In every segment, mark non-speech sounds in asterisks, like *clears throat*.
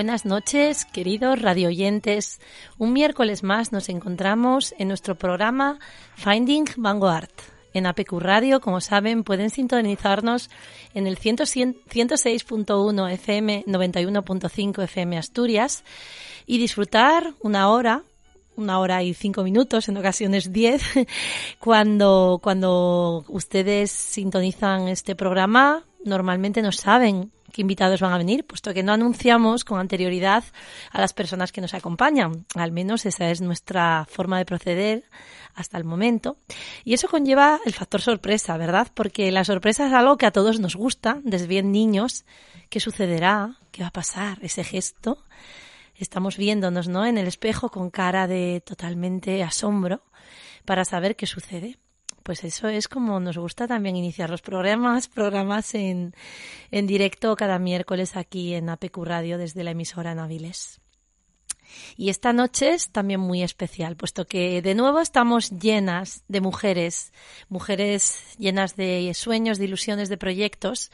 Buenas noches, queridos radioyentes. Un miércoles más nos encontramos en nuestro programa Finding Vanguard. En APQ Radio, como saben, pueden sintonizarnos en el 106.1 FM, 91.5 FM Asturias y disfrutar una hora una hora y cinco minutos, en ocasiones diez, *laughs* cuando, cuando ustedes sintonizan este programa, normalmente no saben qué invitados van a venir, puesto que no anunciamos con anterioridad a las personas que nos acompañan. Al menos esa es nuestra forma de proceder hasta el momento. Y eso conlleva el factor sorpresa, ¿verdad? Porque la sorpresa es algo que a todos nos gusta, desde bien niños. ¿Qué sucederá? ¿Qué va a pasar? Ese gesto. Estamos viéndonos, ¿no? En el espejo con cara de totalmente asombro para saber qué sucede pues eso es como nos gusta también iniciar los programas, *laughs* programas en, en directo cada miércoles aquí en APQ Radio desde la emisora Naviles. Y esta noche es también muy especial, puesto que de nuevo estamos llenas de mujeres, mujeres llenas de sueños, de ilusiones, de proyectos,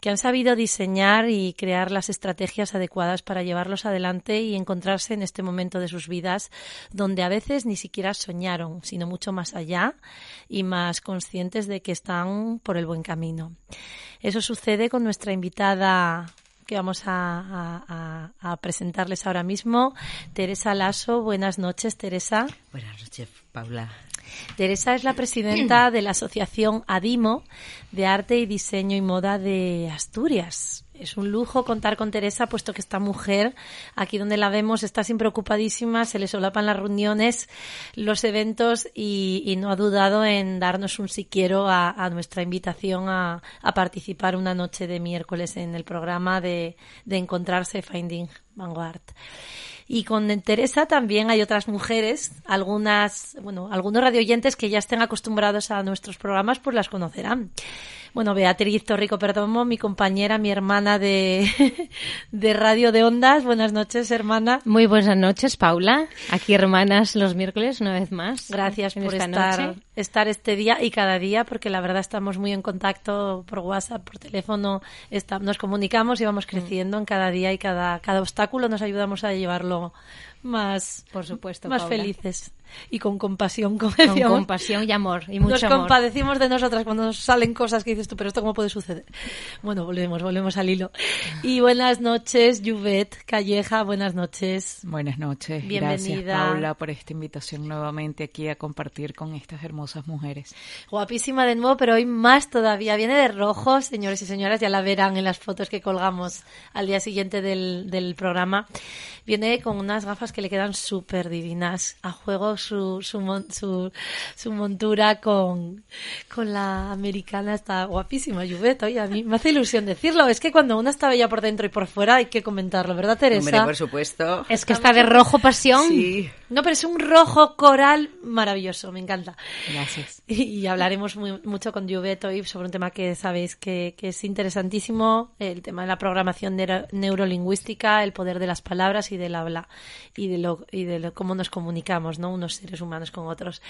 que han sabido diseñar y crear las estrategias adecuadas para llevarlos adelante y encontrarse en este momento de sus vidas, donde a veces ni siquiera soñaron, sino mucho más allá y más conscientes de que están por el buen camino. Eso sucede con nuestra invitada que vamos a, presentarles ahora mismo. Teresa Lasso, buenas noches, Teresa. Buenas noches, Paula. Teresa es la presidenta de la Asociación ADIMO de Arte y Diseño y Moda de Asturias es un lujo contar con Teresa, puesto que esta mujer, aquí donde la vemos, está siempre ocupadísima, se le solapan las reuniones, los eventos y, no ha dudado en darnos un siquiero a, a nuestra invitación a, participar una noche de miércoles en el programa de, de Encontrarse Finding Vanguard. Y con Teresa también hay otras mujeres, algunas, bueno, algunos radioyentes que ya estén acostumbrados a nuestros programas, pues las conocerán. Bueno, Beatriz Torrico Perdomo, mi compañera, mi hermana de, *laughs* de Radio de Ondas. Buenas noches, hermana. Muy buenas noches, Paula. Aquí hermanas los miércoles, una vez más. Gracias por estar, estar este día y cada día, porque la verdad estamos muy en contacto por WhatsApp, por teléfono. nos comunicamos y vamos creciendo en cada día y cada, cada obstáculo nos ayudamos a llevarlo más, por supuesto, más felices y con compasión, como Con compasión y amor, y mucho Nos compadecimos de nosotras cuando nos salen cosas que dices tú, pero esto cómo puede suceder. Bueno, volvemos, volvemos al hilo. Y buenas noches, Juvet Calleja, buenas noches. Buenas noches. Bienvenida. Gracias, Paula, por esta invitación nuevamente aquí a compartir con estas hermosas mujeres. Guapísima de nuevo, pero hoy más todavía. Viene de rojo, señores y señoras, ya la verán en las fotos que colgamos al día siguiente del, del programa. Viene con unas gafas que le quedan súper divinas. A juego su, su, su, montura con, con la americana está guapísima, Juvet. y a mí me hace ilusión decirlo. Es que cuando una está bella por dentro y por fuera hay que comentarlo, ¿verdad, Teresa? Hombre, por supuesto. Es que está de rojo pasión. Sí. No, pero es un rojo coral maravilloso, me encanta. Gracias. Y, hablaremos mucho con Juvet hoy sobre un tema que sabéis que, que, es interesantísimo, el tema de la programación neurolingüística, el poder de las palabras y del habla y de lo, y de cómo nos comunicamos, ¿no? Seres humanos con otros.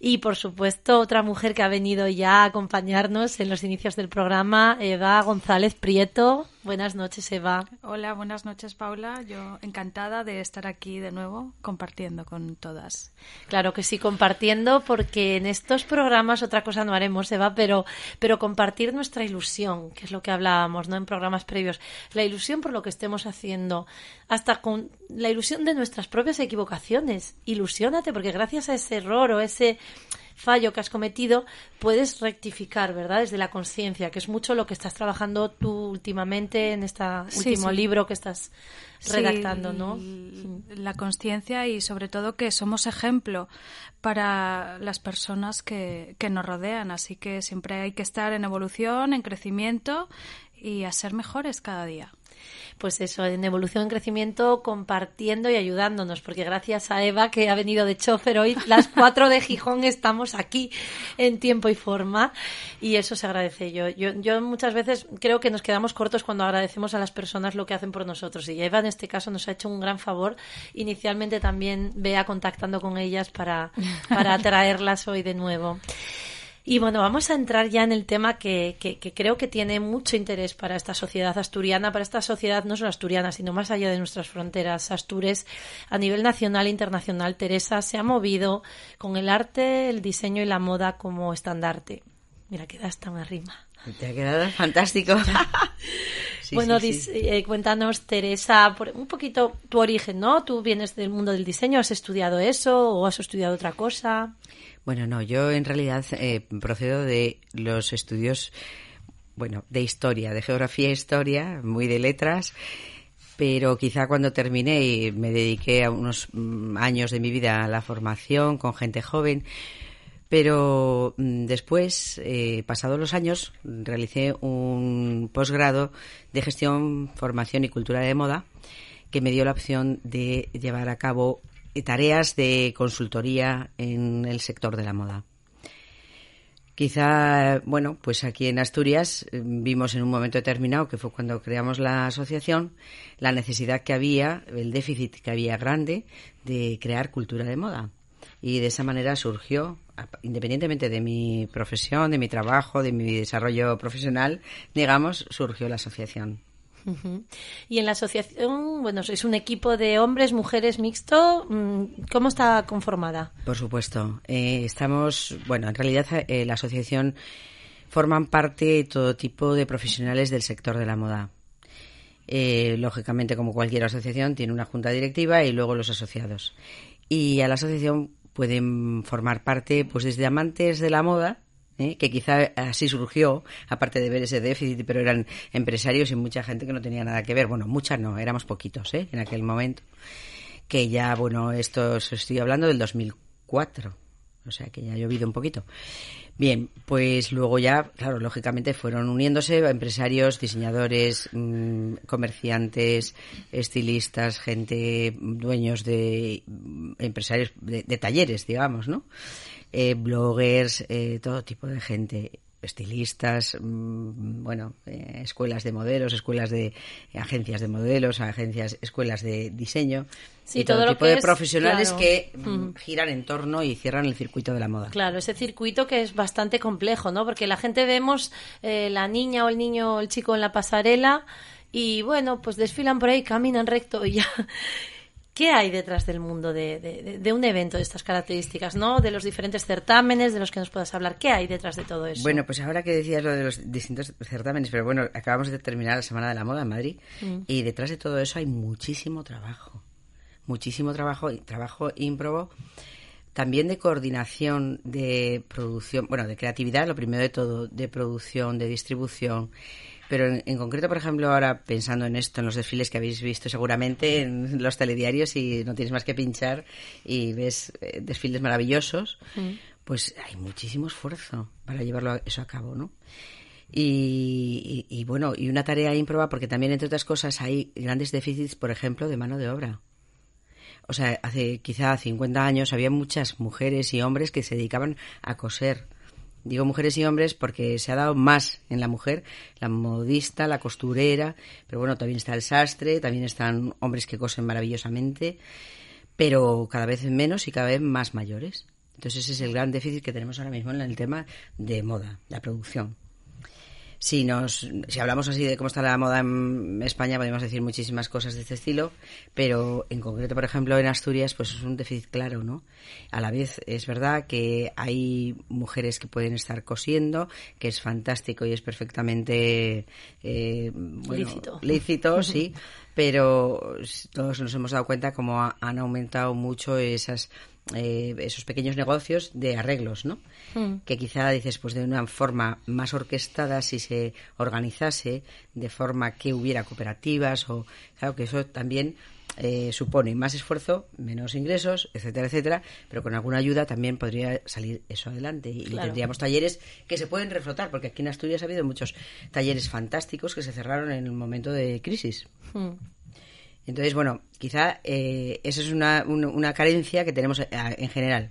Y por supuesto, otra mujer que ha venido ya a acompañarnos en los inicios del programa, Eva González Prieto. Buenas noches, Eva. Hola, buenas noches, Paula. Yo encantada de estar aquí de nuevo compartiendo con todas. Claro que sí, compartiendo, porque en estos programas otra cosa no haremos, Eva, pero, pero compartir nuestra ilusión, que es lo que hablábamos, ¿no? En programas previos. La ilusión por lo que estemos haciendo, hasta con la ilusión de nuestras propias equivocaciones. Ilusiónate, porque gracias a ese error o ese fallo que has cometido, puedes rectificar, ¿verdad? Desde la conciencia, que es mucho lo que estás trabajando tú últimamente en este último libro que estás redactando, ¿no? La conciencia y sobre todo que somos ejemplo para las personas que, que nos rodean, así que siempre hay que estar en evolución, en crecimiento y a ser mejores cada día pues eso, en evolución, en crecimiento, compartiendo y ayudándonos, porque gracias a Eva, que ha venido de chofer hoy, las cuatro de Gijón estamos aquí en tiempo y forma, y eso se agradece. Yo, yo, yo muchas veces creo que nos quedamos cortos cuando agradecemos a las personas lo que hacen por nosotros, y Eva en este caso nos ha hecho un gran favor. Inicialmente también vea contactando con ellas para, para *laughs* traerlas hoy de nuevo. Y bueno, vamos a entrar ya en el tema que, que, creo que tiene mucho interés para esta sociedad asturiana, para esta sociedad no solo asturiana, sino más allá de nuestras fronteras. Astures, a nivel nacional e internacional, Teresa se ha movido con el arte, el diseño y la moda como estandarte. Mira, queda hasta una rima. Te ha quedado fantástico. *laughs* bueno, eh, cuéntanos, Teresa, por, un poquito tu origen, ¿no? Tú vienes del mundo del diseño, ¿has estudiado eso o has estudiado otra cosa? Bueno, no, yo en realidad eh, procedo de los estudios, bueno, de historia, de geografía e historia, muy de letras, pero quizá cuando terminé y me dediqué a unos mm, años de mi vida a la formación con gente joven, pero mm, después, eh, pasados los años, realicé un posgrado de gestión, formación y cultura de moda que me dio la opción de llevar a cabo tareas de consultoría en el sector de la moda. Quizá, bueno, pues aquí en Asturias eh, vimos en un momento determinado, que fue cuando creamos la asociación, la necesidad que había, el déficit que había grande de crear cultura de moda. Y de esa manera surgió independientemente de mi profesión, de mi trabajo, de mi desarrollo profesional, digamos, surgió la asociación. Y en la asociación, bueno, es un equipo de hombres, mujeres mixto. Mm, ¿Cómo está conformada? Por supuesto. Eh, estamos, bueno, en realidad eh, la asociación forman parte todo tipo de profesionales del sector de la moda. Eh, lógicamente, como cualquier asociación, tiene una junta directiva y luego los asociados. Y a la asociación pueden formar parte, pues desde amantes de la moda, ¿eh? que quizá así surgió, aparte de ver ese déficit, pero eran empresarios y mucha gente que no tenía nada que ver. Bueno, muchas no, éramos poquitos ¿eh? en aquel momento. Que ya, bueno, esto estoy hablando del 2004, o sea que ya ha llovido un poquito. Bien, pues luego ya, claro, lógicamente fueron uniéndose empresarios, diseñadores, mm, comerciantes, estilistas, gente, dueños de mm, empresarios de, talleres, digamos, ¿no? Eh, bloggers, eh, todo tipo de gente estilistas, mm, bueno, eh, escuelas de modelos, escuelas de agencias de modelos, agencias, escuelas de diseño. Sí, todo, tipo de profesionales que giran en torno y cierran el circuito de la moda. Claro, ese circuito que es bastante complejo, ¿no? Porque la gente vemos eh, la niña o el niño o el chico en la pasarela y bueno, pues desfilan por ahí, caminan recto y ya ¿Qué hay detrás del mundo de, un evento de estas características, no? De los diferentes certámenes, de los que nos puedas hablar. ¿Qué hay detrás de todo eso? Bueno, pues ahora que decías lo de los distintos certámenes, pero bueno, acabamos de terminar la Semana de la Moda en Madrid mm. y detrás de todo eso hay muchísimo trabajo. Muchísimo trabajo, trabajo ímprobo también de coordinación de producción, bueno, de creatividad, lo primero de todo, de producción, de distribución, pero en, concreto, por ejemplo, ahora pensando en esto, en los desfiles que habéis visto seguramente en los telediarios y no tienes más que pinchar y ves eh, desfiles maravillosos, mm. pues hay muchísimo esfuerzo para llevarlo eso a cabo, ¿no? Y, bueno, y una tarea ímproba porque también, entre otras cosas, hay grandes déficits, por ejemplo, de mano de obra. O sea, hace quizá 50 años había muchas mujeres y hombres que se dedicaban a coser Digo mujeres y hombres porque se ha dado más en la mujer, la modista, la costurera, pero bueno, también está el sastre, también están hombres que cosen maravillosamente, pero cada vez menos y cada vez más mayores. Entonces ese es el gran déficit que tenemos ahora mismo en el tema de moda, la producción si nos si hablamos así de cómo está la moda en España podemos decir muchísimas cosas de este estilo pero en concreto por ejemplo en Asturias pues es un déficit claro no a la vez es verdad que hay mujeres que pueden estar cosiendo que es fantástico y es perfectamente eh, lícito. lícito *laughs* sí pero todos nos hemos dado cuenta cómo han aumentado mucho esas eh, esos pequeños negocios de arreglos, ¿no? Hmm. Que quizá dices, pues de una forma más orquestada, si se organizase de forma que hubiera cooperativas o, claro, que eso también eh, supone más esfuerzo, menos ingresos, etcétera, etcétera, pero con alguna ayuda también podría salir eso adelante y, tendríamos talleres que se pueden reflotar, porque aquí en Asturias ha habido muchos talleres fantásticos que se cerraron en el momento de crisis. Hmm. Entonces, bueno, quizá eh, esa es una, una, carencia que tenemos eh, en general.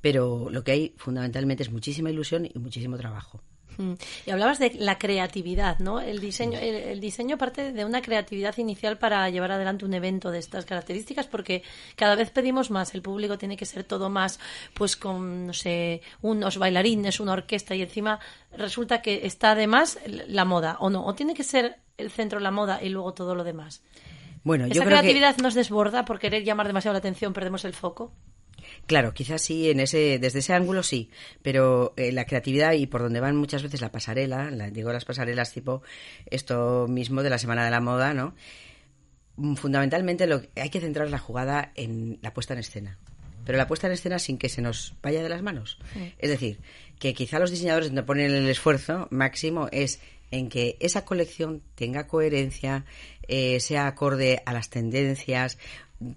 Pero lo que hay fundamentalmente es muchísima ilusión y muchísimo trabajo. Mm. Y hablabas de la creatividad, ¿no? El diseño, el, diseño parte de una creatividad inicial para llevar adelante un evento de estas características, porque cada vez pedimos más. El público tiene que ser todo más, pues con, no sé, unos bailarines, una orquesta y encima resulta que está además la moda, ¿o no? ¿O tiene que ser el centro la moda y luego todo lo demás? Bueno, ¿Esa creatividad nos desborda por querer llamar demasiado la atención, perdemos el foco? Claro, quizás sí, en ese, desde ese ángulo sí, pero eh, la creatividad y por donde van muchas veces la pasarela, digo las pasarelas tipo esto mismo de la Semana de la Moda, ¿no? Mm, fundamentalmente lo, hay que centrar la jugada en la puesta en escena, pero la puesta en escena sin que se nos vaya de las manos. Es decir, que quizá los diseñadores donde ponen el esfuerzo máximo es en que esa colección tenga coherencia, eh, sea acorde a las tendencias,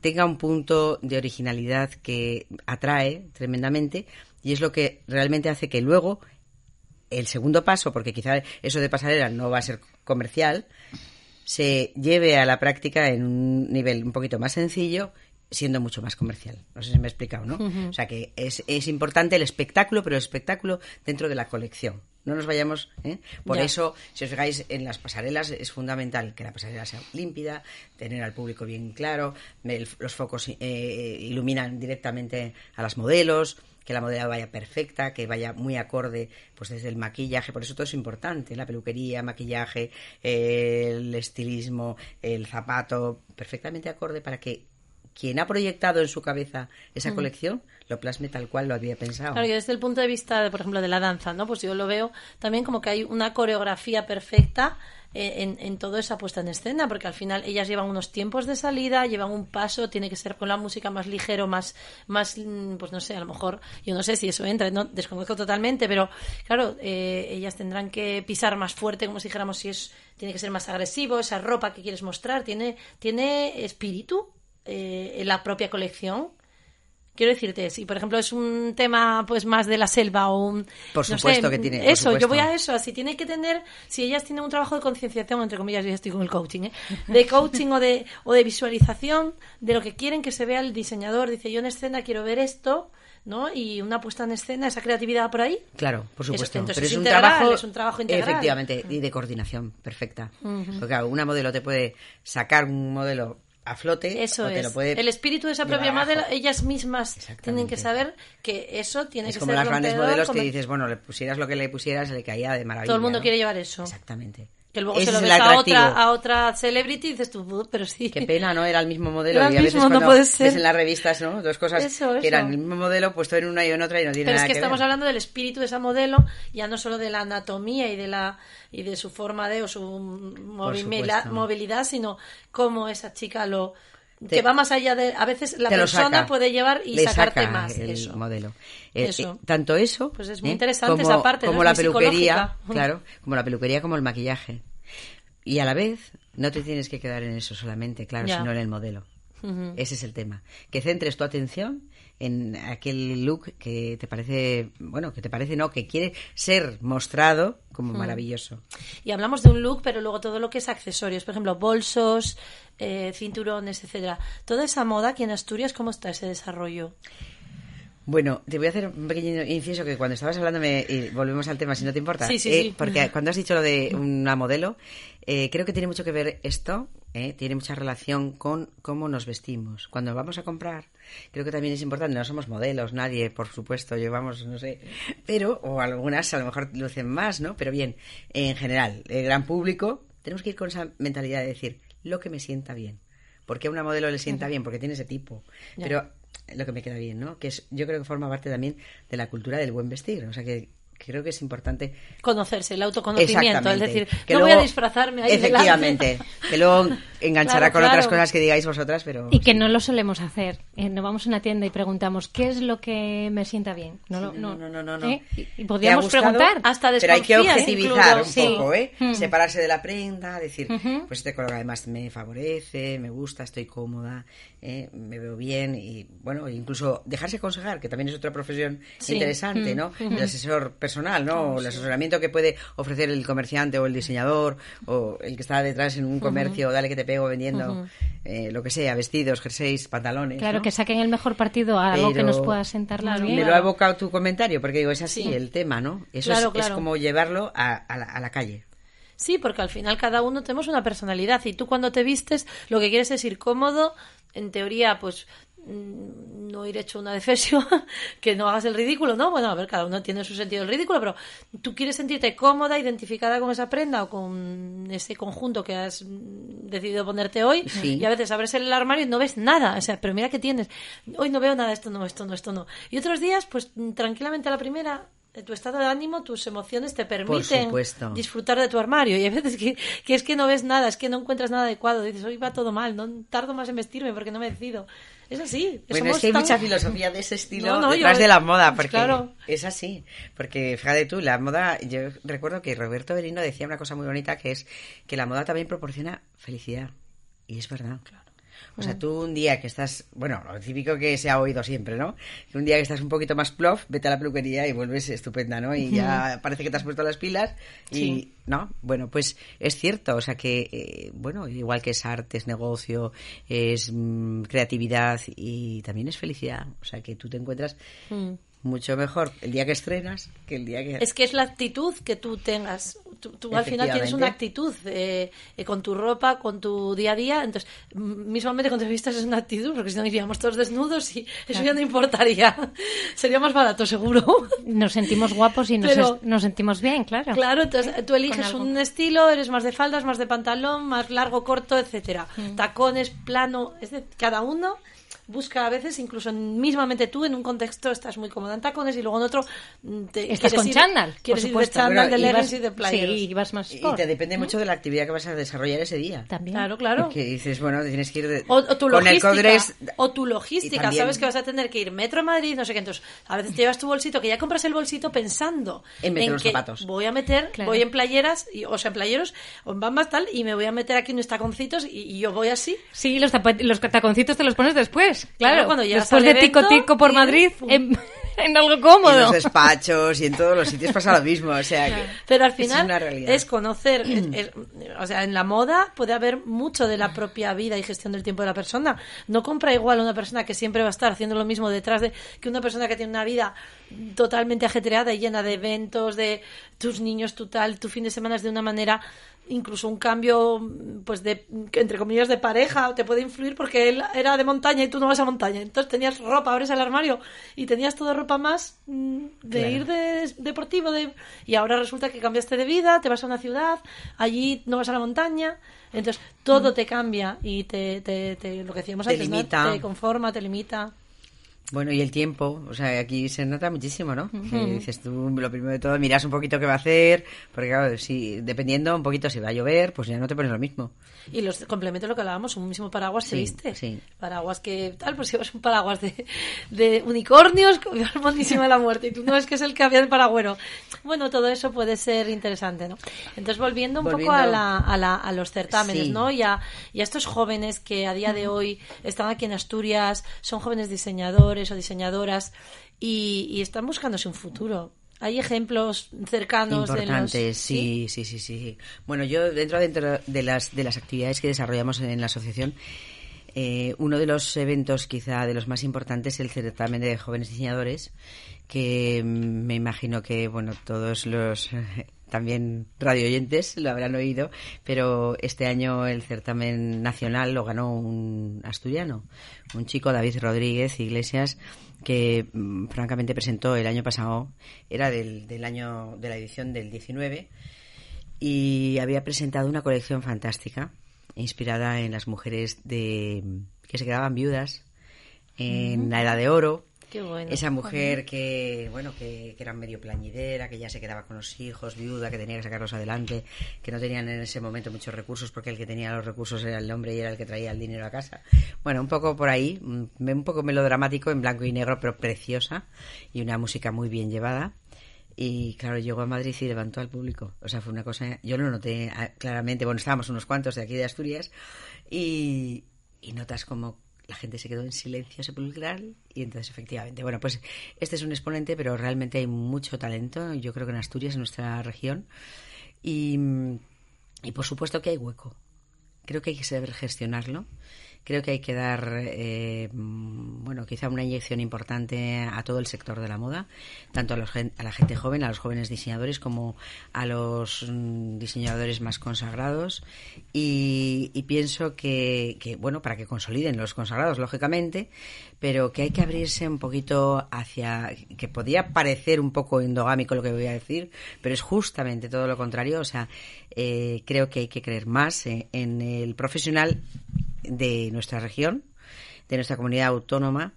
tenga un punto de originalidad que atrae tremendamente y es lo que realmente hace que luego el segundo paso, porque quizá eso de pasarela no va a ser comercial, se lleve a la práctica en un nivel un poquito más sencillo siendo mucho más comercial. No sé si me he explicado, ¿no? O sea que es, es importante el espectáculo, pero el espectáculo dentro de la colección. No nos vayamos. ¿eh? Por eso, si os fijáis en las pasarelas, es fundamental que la pasarela sea límpida, tener al público bien claro, los focos eh, iluminan directamente a las modelos, que la modelo vaya perfecta, que vaya muy acorde, pues desde el maquillaje, por eso todo es importante, la peluquería, maquillaje, el estilismo, el zapato, perfectamente acorde para que quien ha proyectado en su cabeza esa mm. Lo plasme tal cual lo había pensado. Claro, y desde el punto de vista, de, por ejemplo, de la danza, ¿no? Pues yo lo veo también como que hay una coreografía perfecta eh, en, en toda esa puesta en escena, porque al final ellas llevan unos tiempos de salida, llevan un paso, tiene que ser con la música más ligero, más, más mm, pues no sé, a lo mejor, yo no sé si eso entra, no desconozco totalmente, pero claro, eh, ellas tendrán que pisar más fuerte, como si dijéramos, si es, tiene que ser más agresivo, esa ropa que quieres mostrar, tiene, tiene espíritu eh, en la propia colección Quiero decirte, si por ejemplo es un tema pues más de la selva o un... Por supuesto que tiene... Eso, yo voy a eso, así tiene que tener, si ellas tienen un trabajo de concienciación, entre comillas, yo estoy con el coaching, ¿eh? de coaching o de, o de visualización de lo que quieren que se vea el diseñador. Dice, yo en escena quiero ver esto, ¿no? Y una puesta en escena, esa creatividad por ahí. Claro, por supuesto. Pero es, un trabajo, es un trabajo integral. Efectivamente, y de coordinación perfecta. Porque una modelo te puede sacar un modelo a flote. Eso es. el espíritu de esa propia madre, ellas mismas tienen que saber que eso tiene que ser. Es como las grandes modelos que dices, bueno, le pusieras lo que le pusieras, le caía de maravilla. Todo el mundo quiere llevar eso. Exactamente. Que luego se lo ves a otra, a otra celebrity y dices tú, pero sí. Qué pena, ¿no? Era el mismo modelo. y a veces no ves en las revistas, ¿no? Dos cosas que eran el mismo modelo puesto en una y en otra y no tiene pero nada es que, que estamos hablando del espíritu de esa modelo, ya no solo de la anatomía y de la y de su forma de o su movilidad, sino cómo esa chica lo que va más allá de a veces la persona puede llevar y sacarte más el eso. modelo. Eh, eh, tanto eso pues es muy ¿eh? interesante esa parte como la peluquería claro como la peluquería como el maquillaje. Y a la vez no te tienes que quedar en eso solamente claro sino en el modelo. Ese es el tema. Que centres tu atención en aquel look que te parece, bueno, que te parece no, que quiere ser mostrado como maravilloso. Y hablamos de un look, pero luego todo lo que es accesorios, por ejemplo, bolsos, eh, cinturones, etcétera. Toda esa moda aquí en Asturias, ¿cómo está ese desarrollo? Bueno, te voy a hacer un pequeño inciso que cuando estabas hablando, y volvemos al tema, si no te importa. Sí, sí, eh, sí. Porque *laughs* cuando has dicho lo de una modelo, eh, creo que tiene mucho que ver esto, eh, tiene mucha relación con cómo nos vestimos. Cuando vamos a comprar, creo que también es importante, no somos modelos, nadie, por supuesto, llevamos, no sé, pero, o algunas a lo mejor lucen más, ¿no? Pero bien, en general, el gran público, tenemos que ir con esa mentalidad de decir, lo que me sienta bien. Porque a una modelo le sienta bien, porque tiene ese tipo. Pero lo que me queda bien, ¿no? Que es, yo creo que forma parte también de la cultura del buen vestir. O sea, que creo que es importante conocerse, el autoconocimiento, es decir, que no voy a disfrazarme ahí Efectivamente, *laughs* que luego enganchará con otras cosas que digáis vosotras, pero... Y que no lo solemos hacer. Eh, no vamos a una tienda y preguntamos, ¿qué es lo que me sienta bien? No, no, no, no, no, ¿Eh? Y podríamos preguntar. Hasta Pero hay que objetivizar un poco, ¿eh? Mm. Separarse de la prenda, decir, pues este color además me favorece, me gusta, estoy cómoda, ¿eh? me veo bien y, bueno, incluso dejarse aconsejar, que también es otra profesión interesante, ¿no? El asesor personal, ¿no? el asesoramiento que puede ofrecer el comerciante o el diseñador o el que está detrás en un comercio, dale que te pego vendiendo eh, lo que sea, vestidos, jerseys, pantalones. Claro, ¿no? que saquen el mejor partido a algo que nos pueda sentar bien. Me lo ha evocado tu comentario, porque digo, es así Sí. el tema, ¿no? Eso Claro, es, como llevarlo a, a la, a la calle. Sí, porque al final cada uno tenemos una personalidad y tú cuando te vistes lo que quieres es ir cómodo, en teoría pues mm, no ir hecho una defesio, *laughs* que no hagas el ridículo, ¿no? Bueno, a ver, cada uno tiene su sentido del ridículo, pero tú quieres sentirte cómoda, identificada con esa prenda o con ese conjunto que has decidido ponerte hoy Sí. y a veces abres el armario y no ves nada, o sea, pero mira que tienes, hoy no veo nada, esto no, esto no, esto no. Y otros días, pues mm, tranquilamente a la primera eh, tu estado de ánimo, tus emociones te permiten disfrutar de tu armario. Y hay veces que, que es que no ves nada, es que no encuentras nada adecuado. Dices, hoy va todo mal, no tardo más en vestirme porque no me decido. Es así. Bueno, somos es que hay tan- mucha filosofía de ese estilo No, no, detrás yo- de la moda, porque claro. es así. Porque fíjate tú, la moda, yo recuerdo que Roberto Berino decía una cosa muy bonita que es que la moda también proporciona felicidad. Y es verdad. O Mm. sea, tú un día que estás, bueno, lo típico que se ha oído siempre, ¿no? Que un día que estás un poquito más plof, vete a la peluquería y vuelves estupenda, ¿no? Y ya parece que te has puesto las pilas y, Sí. ¿no? Bueno, pues es cierto, o sea que, eh, bueno, igual que es arte, es negocio, es mm, creatividad y también es felicidad. O sea que tú te encuentras Mm. Mucho mejor el día que estrenas que el día que... Es que es la actitud que tú tengas. Tú, tú al final tienes una actitud eh, eh, con tu ropa, con tu día a día. Entonces, m- mismamente cuando te vistas es una actitud, porque si no iríamos todos desnudos y eso ya no importaría. *laughs* Sería más barato, seguro. Nos sentimos guapos y nos, Pero- es- nos sentimos bien, claro. Claro, entonces tú eliges un estilo, eres más de faldas, más de pantalón, más largo, corto, etcétera. Mm. Tacones, plano, es de, cada uno busca a veces, incluso en- mismamente tú, en un contexto estás muy cómoda en tacones y luego en otro mm, te, Estás con ir- chándal, por Quieres ir de chándal, Bueno, de y leggings vas- y de playeros. Sí, y vas más y sport. te depende mucho de la actividad que vas a desarrollar ese día. También. Claro, claro. Porque dices, bueno, tienes que ir de- O, o tu con el logística, codres o tu logística, también- sabes que vas a tener que ir metro a Madrid, no sé qué, entonces a veces te llevas tu bolsito, que ya compras el bolsito pensando En meter los que zapatos. voy a meter, Claro. voy en playeras, y, o sea, en playeros, o en bambas tal, y me voy a meter aquí unos taconcitos y, y yo voy así. Sí, los, los taconcitos te los pones después. Claro, Claro, cuando llegas después al de tico evento, tico por Madrid en, *laughs* en algo en cómodo. los despachos y en todos los sitios pasa lo mismo. O sea, que Pero al es final es, conocer, es- *clears throat* es- o sea, en la moda puede haber mucho de la propia vida y gestión del tiempo de la persona. No compra igual una persona que siempre va a estar haciendo lo mismo detrás de que una persona que tiene una vida totalmente ajetreada y llena de eventos, de tus niños, tu tal, tu fin de semana es de una manera incluso un cambio pues de entre comillas de pareja te puede influir porque él era de montaña y tú no vas a montaña entonces tenías ropa abres el armario y tenías toda ropa más mm, de Claro. ir de deportivo de y ahora resulta que cambiaste de vida te vas a una ciudad allí no vas a la montaña entonces todo te cambia y te, te, te- lo que decíamos Te antes ¿no? limita. te conforma te limita Bueno, y el tiempo, o sea, aquí se nota muchísimo, ¿no? Que dices tú, lo primero de todo, miras un poquito qué va a hacer, porque claro, si, dependiendo un poquito si va a llover, pues ya no te pones lo mismo. Y los complementos, lo que hablábamos, un mismo paraguas se viste. sí. Paraguas que tal, pues si llevas un paraguas de, de unicornios, *laughs* de la muerte, y tú no es que es el que había de paragüero. Bueno, todo eso puede ser interesante, ¿no? Entonces, volviendo un poco a, la, a, la- a los certámenes, Sí. ¿no? Y a, y a estos jóvenes que a día de hoy están aquí en Asturias, son jóvenes diseñadores o diseñadoras y, y están buscándose un futuro. Hay ejemplos cercanos de los... Importantes, sí, sí, sí, sí. Bueno, yo dentro, dentro de las de las actividades que desarrollamos en la asociación, eh, uno de los eventos quizá de los más importantes es el certamen de jóvenes diseñadores, que mm, me imagino que bueno todos los también radioyentes lo habrán oído, pero este año el certamen nacional lo ganó un asturiano, un chico David Rodríguez Iglesias que mm, francamente presentó el año pasado, era del, del año de la edición del 19 y había presentado una colección fantástica inspirada en las mujeres de que se quedaban viudas en la edad de oro Qué bueno. esa mujer que bueno que, que era medio plañidera que ya se quedaba con los hijos viuda que tenía que sacarlos adelante que no tenían en ese momento muchos recursos porque el que tenía los recursos era el hombre y era el que traía el dinero a casa bueno un poco por ahí un un poco melodramático en blanco y negro pero preciosa y una música muy bien llevada y claro, llegó a Madrid y levantó al público. O sea, fue una cosa, yo lo noté ah, claramente. Bueno, estábamos unos cuantos de aquí de Asturias y, y notas como la gente se quedó en silencio sepulcral y entonces efectivamente, bueno, pues este es un exponente, pero realmente hay mucho talento, yo creo que en Asturias, en nuestra región, y, y por supuesto que hay hueco. Creo que hay que saber gestionarlo creo que hay que dar, eh, bueno, quizá una inyección importante a todo el sector de la moda, tanto a, los, a la gente joven, a los jóvenes diseñadores, como a los mm, diseñadores más consagrados. Y, pienso que, bueno, para que consoliden los consagrados, lógicamente, pero que hay que abrirse un poquito hacia, que podría parecer un poco endogámico lo que voy a decir, pero es justamente todo lo contrario. O sea, eh, creo que hay que creer más en el profesional de nuestra región, de nuestra comunidad autónoma.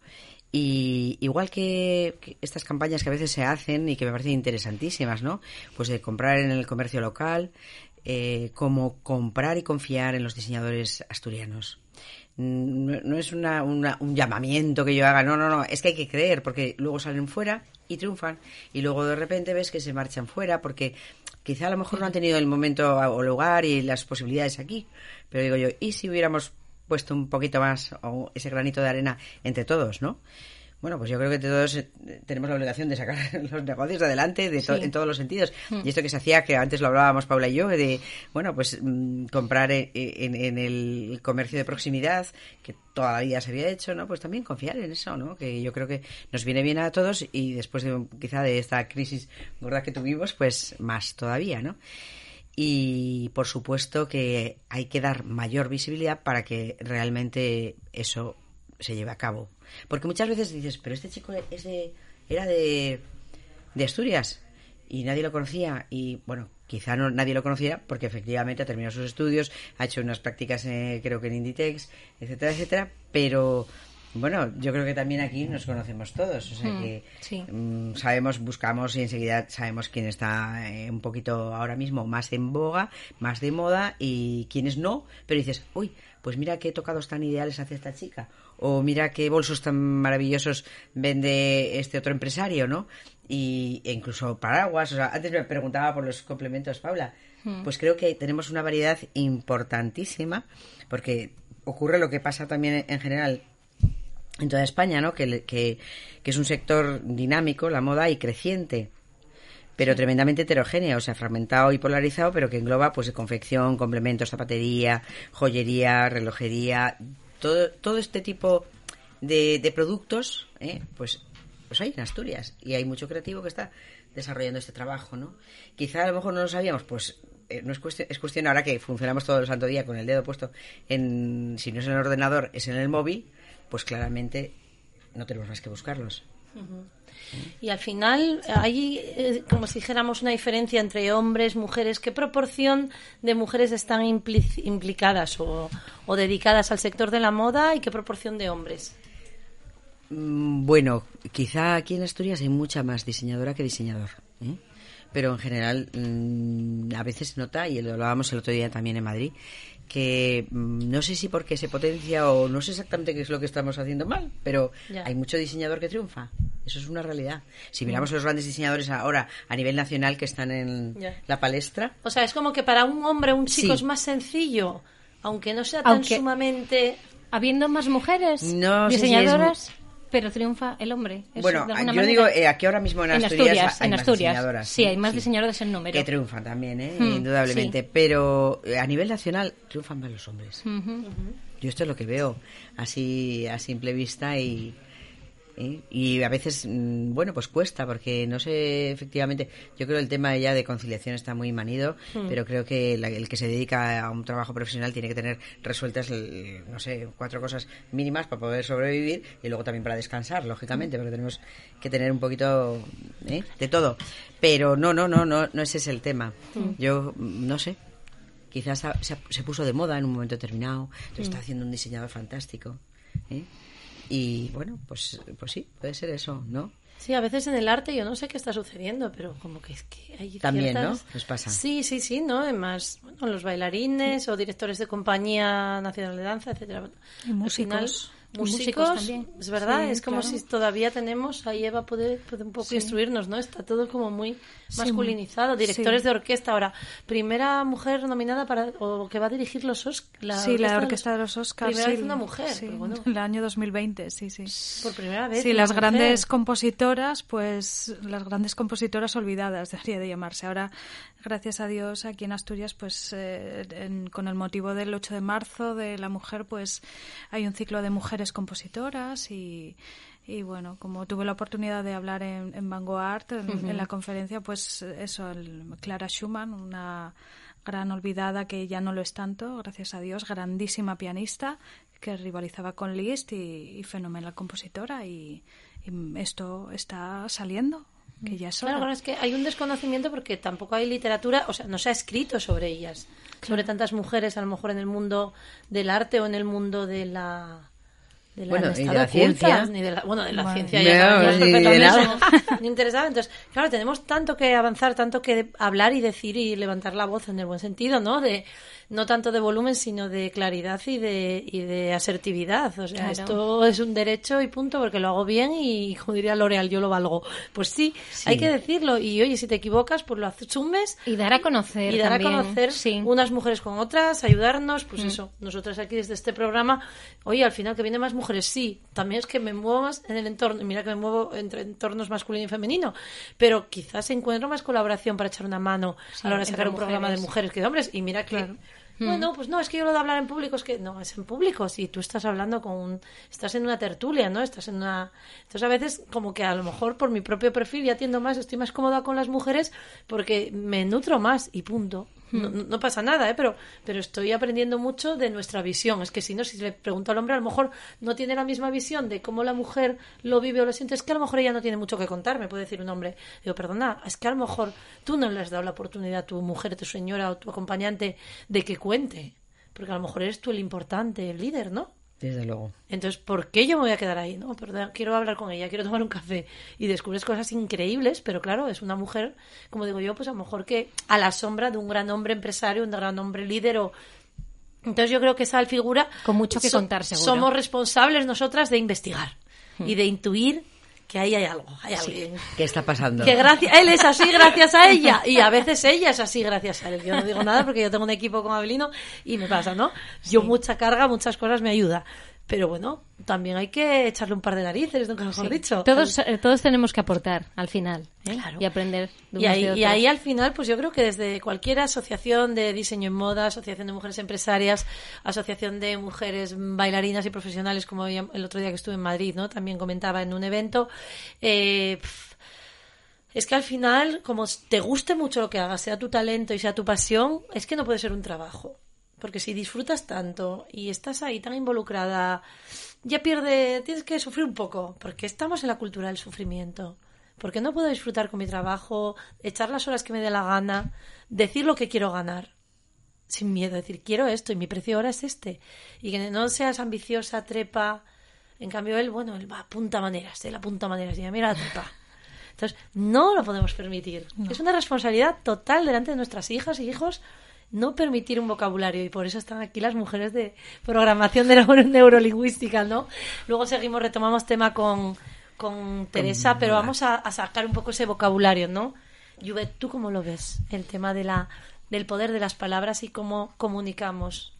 Y igual que, estas campañas que a veces se hacen y que me parecen interesantísimas, ¿no? Pues de comprar en el comercio local, eh, como comprar y confiar en los diseñadores asturianos. No, es una, un llamamiento que yo haga, no, no, no, es que hay que creer, porque luego salen fuera y triunfan, y luego de repente ves que se marchan fuera, porque quizá a lo mejor no han tenido el momento o lugar y las posibilidades aquí, pero digo yo, ¿y si hubiéramos puesto un poquito más o ese granito de arena entre todos, ¿no? Bueno, pues yo creo que todos eh, tenemos la obligación de sacar *laughs* los negocios adelante de en todos los sentidos. Hmm. Y esto que se hacía, que antes lo hablábamos Paula y yo, de, bueno, pues mm, comprar e, e, en, el comercio de proximidad, que todavía se había hecho, ¿no? Pues también confiar en eso, ¿no? Que yo creo que nos viene bien a todos y después de quizá de esta crisis gorda que tuvimos, pues más todavía, ¿no? Y por supuesto que hay que dar mayor visibilidad para que realmente eso se lleve a cabo. Porque muchas veces dices, pero este chico es de, era de, de Asturias y nadie lo conocía y bueno, quizá no, nadie lo conocía porque efectivamente ha terminado sus estudios, ha hecho unas prácticas eh, creo que en Inditex, etcétera, etcétera, pero bueno, yo creo que también aquí nos conocemos todos, o sea mm, que mm, sabemos, buscamos y enseguida sabemos quién está eh, un poquito ahora mismo más en boga, más de moda y quiénes no, pero dices, uy, pues mira qué tocados tan ideales hace esta chica, o mira qué bolsos tan maravillosos vende este otro empresario, ¿no? Y, e incluso paraguas, o sea, antes me preguntaba por los complementos, Paula, mm. pues creo que tenemos una variedad importantísima, porque ocurre lo que pasa también en general en toda España, ¿no? Que, que, es un sector dinámico, la moda, y creciente pero tremendamente heterogéneo, o sea, fragmentado y polarizado, pero que engloba pues confección, complementos, zapatería, joyería, relojería, todo, todo este tipo de, de productos, ¿eh? pues, pues hay en Asturias y hay mucho creativo que está desarrollando este trabajo, ¿no? Quizá a lo mejor no lo sabíamos, pues eh, no es cuestión, es cuestión ahora que funcionamos todo el santo día con el dedo puesto en, si no es en el ordenador, es en el móvil, pues claramente no tenemos más que buscarlos. Y al final hay eh, como si dijéramos una diferencia entre hombres, mujeres. ¿Qué proporción de mujeres están implicadas o, dedicadas al sector de la moda y qué proporción de hombres? Mm, bueno, quizá aquí en Asturias hay mucha más diseñadora que diseñador. ¿eh? Pero en general mm, a veces se nota, y lo hablábamos el otro día también en Madrid, que mm, no sé si porque se potencia o no sé exactamente qué es lo que estamos haciendo mal, pero hay mucho diseñador que triunfa. Eso es una realidad. Si miramos a los grandes diseñadores ahora a nivel nacional que están en la palestra. O sea, es como que para un hombre, un chico es más sencillo, aunque no sea tan sumamente. Habiendo más mujeres diseñadoras pero triunfa el hombre. bueno, yo digo eh, aquí ahora mismo en, Asturias, hay en más Asturias. diseñadoras. Sí, hay más diseñadoras en número. Que triunfan también, ¿eh? Hmm, indudablemente. Pero eh, a nivel nacional triunfan más los hombres. Yo esto es lo que veo así a simple vista y ¿eh? Y a veces, mm, bueno, pues cuesta, porque no sé, efectivamente, yo creo que el tema ya de conciliación está muy manido, hmm. pero creo que el que se dedica a un trabajo profesional tiene que tener resueltas, no sé, cuatro cosas mínimas para poder sobrevivir y luego también para descansar, lógicamente, porque tenemos que tener un poquito ¿eh? de todo. Pero no, no, no, no, no ese es el tema. Hmm. Yo, mm, no sé, quizás se, puso de moda en un momento determinado, está hmm. haciendo un diseñador fantástico. ¿eh? Y bueno, pues, pues sí, puede ser eso, ¿no? Sí, a veces en el arte yo no sé qué está sucediendo, pero como que es que hay También, ¿no? Les pasa. Sí, sí, sí, ¿no? Además, bueno, los bailarines o directores de compañía nacional de danza, etcétera. Y músicos músicos, también. Es verdad, es como si todavía tenemos, ahí Eva puede, puede un poco instruirnos, ¿no? Está todo como muy masculinizado. Directores de orquesta ahora. Primera mujer nominada para, o que va a dirigir los Oscars. Sí, la orquesta de los Oscars. Primera vez una mujer. el año 2020, sí, sí. Por primera vez. Sí, las grandes compositoras compositoras, pues las grandes compositoras olvidadas, *laughs* debería de llamarse. Ahora, gracias a Dios, aquí en Asturias, pues eh, con el motivo del 8 de marzo de la mujer, pues hay un ciclo de mujeres compositoras y, y bueno, como tuve la oportunidad de hablar en, en Vanguard, en, la conferencia, pues eso, el, Clara Schumann, una gran olvidada que ya no lo es tanto, gracias a Dios, grandísima pianista que rivalizaba con Liszt y, y fenomenal compositora y, esto está saliendo. Que ya es Claro, es que hay un desconocimiento porque tampoco hay literatura, o sea, no se ha escrito sobre ellas, sobre tantas mujeres, a lo mejor en el mundo del arte o en el mundo de la de la, bueno, de la ciencia. Ni de la, bueno, de la ciencia ya ni, de nada. ni interesaba. Entonces, claro, tenemos tanto que avanzar, tanto que hablar y decir y levantar la voz en el buen sentido, ¿no? De, no tanto de volumen, sino de claridad y de, y de asertividad. O sea, esto es un derecho y punto, porque lo hago bien y, como diría L'Oreal, yo lo valgo. Pues sí, hay que decirlo. Y oye, si te equivocas, pues lo asumes. Y dar a conocer. Y dar a conocer unas mujeres con otras, ayudarnos. Pues mm. eso, nosotros aquí desde este programa, oye, al final que vienen más mujeres, sí. También es que me muevo más en el entorno. Mira que me muevo entre entornos masculino y femenino. Pero quizás encuentro más colaboración para echar una mano a la hora de sacar un programa de mujeres que de hombres. Y mira que. Bueno, pues no, es que yo lo de hablar en público es que no, es en público. Si tú estás hablando con un, estás en una tertulia, ¿no? Estás en una. Entonces a veces, como que a lo mejor por mi propio perfil ya atiendo más, estoy más cómoda con las mujeres porque me nutro más y punto. No, pasa nada, ¿eh? pero, pero estoy aprendiendo mucho de nuestra visión. Es que si no, si le pregunto al hombre, a lo mejor no tiene la misma visión de cómo la mujer lo vive o lo siente. Es que a lo mejor ella no tiene mucho que contar, me puede decir un hombre. Digo, perdona, es que a lo mejor tú no le has dado la oportunidad a tu mujer, a tu señora o tu acompañante de que cuente. Porque a lo mejor eres tú el importante, el líder, ¿no? Desde luego. Entonces, ¿por qué yo me voy a quedar ahí? No, pero quiero hablar con ella, quiero tomar un café. Y descubres cosas increíbles, pero claro, es una mujer, como digo yo, pues a lo mejor que a la sombra de un gran hombre empresario, un gran hombre líder o... Entonces yo creo que esa figura... Con mucho que contar, seguro. Somos responsables nosotras de investigar hmm. y de intuir que ahí hay algo, hay alguien. ¿Qué está pasando? Que gracias, él es así gracias a ella y a veces ella es así gracias a él. Yo no digo nada porque yo tengo un equipo con Abelino y me pasa, ¿no? Yo mucha carga, muchas cosas me ayuda. Pero bueno, también hay que echarle un par de narices, nunca mejor dicho. Todos, eh, todos tenemos que aportar al final ¿eh? y aprender. y, ahí, y ahí al final, pues yo creo que desde cualquier asociación de diseño en moda, asociación de mujeres empresarias, asociación de mujeres bailarinas y profesionales, como el otro día que estuve en Madrid, ¿no? También comentaba en un evento. Eh, es que al final, como te guste mucho lo que hagas, sea tu talento y sea tu pasión, es que no puede ser un trabajo. Porque si disfrutas tanto y estás ahí tan involucrada, ya pierde, tienes que sufrir un poco, porque estamos en la cultura del sufrimiento. Porque no puedo disfrutar con mi trabajo, echar las horas que me dé la gana, decir lo que quiero ganar, sin miedo, decir quiero esto y mi precio ahora es este. Y que no seas ambiciosa, trepa. En cambio, él, bueno, él va a punta maneras, él a punta maneras, y mira la trepa. Entonces, no lo podemos permitir. Es una responsabilidad total delante de nuestras hijas y hijos no permitir un vocabulario y por eso están aquí las mujeres de programación de neurolingüística, ¿no? Luego seguimos, retomamos tema con, con Teresa, pero vamos a, sacar un poco ese vocabulario, ¿no? Juvet, ¿tú cómo lo ves? El tema de la, del poder de las palabras y cómo comunicamos.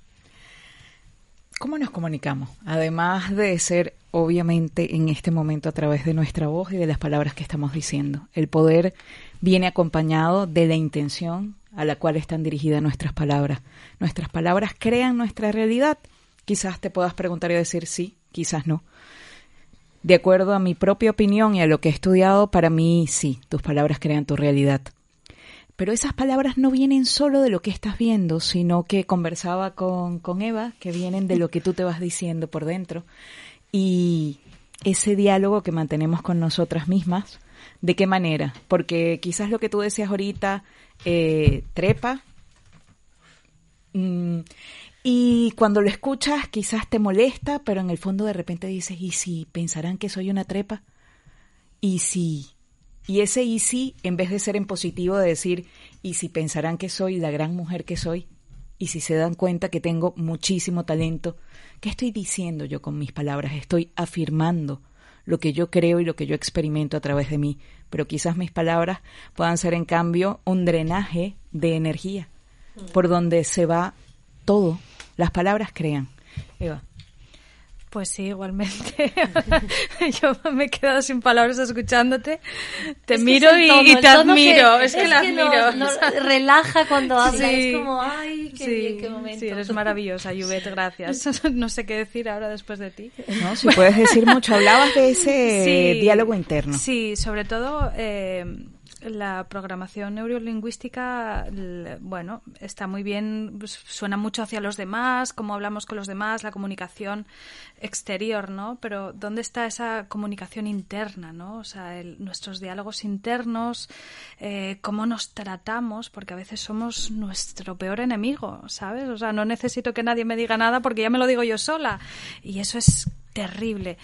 ¿Cómo nos comunicamos? Además de ser, obviamente, en este momento a través de nuestra voz y de las palabras que estamos diciendo. El poder viene acompañado de la intención, a la cual están dirigidas nuestras palabras. Nuestras palabras crean nuestra realidad. Quizás te puedas preguntar y decir sí, quizás no. De acuerdo a mi propia opinión y a lo que he estudiado, para mí sí, tus palabras crean tu realidad. Pero esas palabras no vienen solo de lo que estás viendo, sino que conversaba con, con Eva, que vienen de lo que tú te vas diciendo por dentro. Y ese diálogo que mantenemos con nosotras mismas, ¿de qué manera? Porque quizás lo que tú decías ahorita eh, trepa. Mm, y cuando lo escuchas quizás te molesta, pero en el fondo de repente dices, ¿y si pensarán que soy una trepa? ¿Y si? Y ese y si, en vez de ser en positivo de decir, ¿y si pensarán que soy la gran mujer que soy? ¿Y si se dan cuenta que tengo muchísimo talento? ¿Qué estoy diciendo yo con mis palabras? Estoy afirmando lo que yo creo y lo que yo experimento a través de mí, pero quizás mis palabras puedan ser en cambio un drenaje de energía por donde se va todo. Las palabras crean. Eva. Pues sí, igualmente. *laughs* Yo me he quedado sin palabras escuchándote. Te miro y, te admiro. es, que, la admiro. *laughs* Relaja cuando habla. Es como, ay, qué bien, qué momento. Sí, eres maravillosa, Juvet, gracias. *laughs* no sé qué decir ahora después de ti. No, si puedes decir mucho. Hablabas de ese diálogo interno. Sí, sobre todo... Eh, la programación neurolingüística, bueno, está muy bien, pues, suena mucho hacia los demás, cómo hablamos con los demás, la comunicación exterior, ¿no? Pero ¿dónde está esa comunicación interna, ¿no? O sea, nuestros diálogos internos, eh, cómo nos tratamos, porque a veces somos nuestro peor enemigo, ¿sabes? O sea, no necesito que nadie me diga nada porque ya me lo digo yo sola. Y eso es terrible.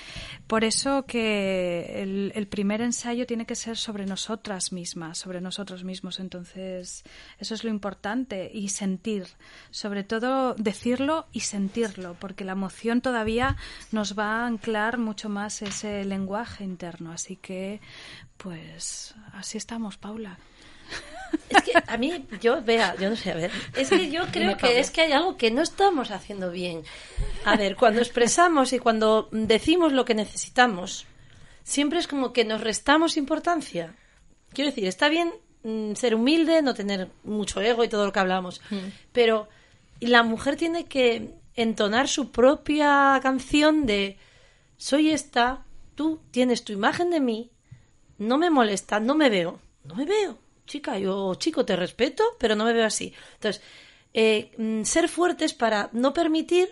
Por eso que el, primer ensayo tiene que ser sobre nosotras mismas, sobre nosotros mismos. Entonces, eso es lo importante. Y sentir, sobre todo decirlo y sentirlo, porque la emoción todavía nos va a anclar mucho más ese lenguaje interno. Así que, pues, así estamos, Paula. Es que a mí, yo, vea, yo no sé, a ver, es que yo creo que es que hay algo que no estamos haciendo bien. A ver, cuando expresamos y cuando decimos lo que necesitamos, siempre es como que nos restamos importancia. Quiero decir, está bien mm, ser humilde, no tener mucho ego y todo lo que hablamos, mm. pero la mujer tiene que entonar su propia canción de soy esta, tú tienes tu imagen de mí, no me molesta, no me veo, no me veo chica, yo, chico, te respeto, pero no me veo así. Entonces, eh, mm, ser fuertes para no permitir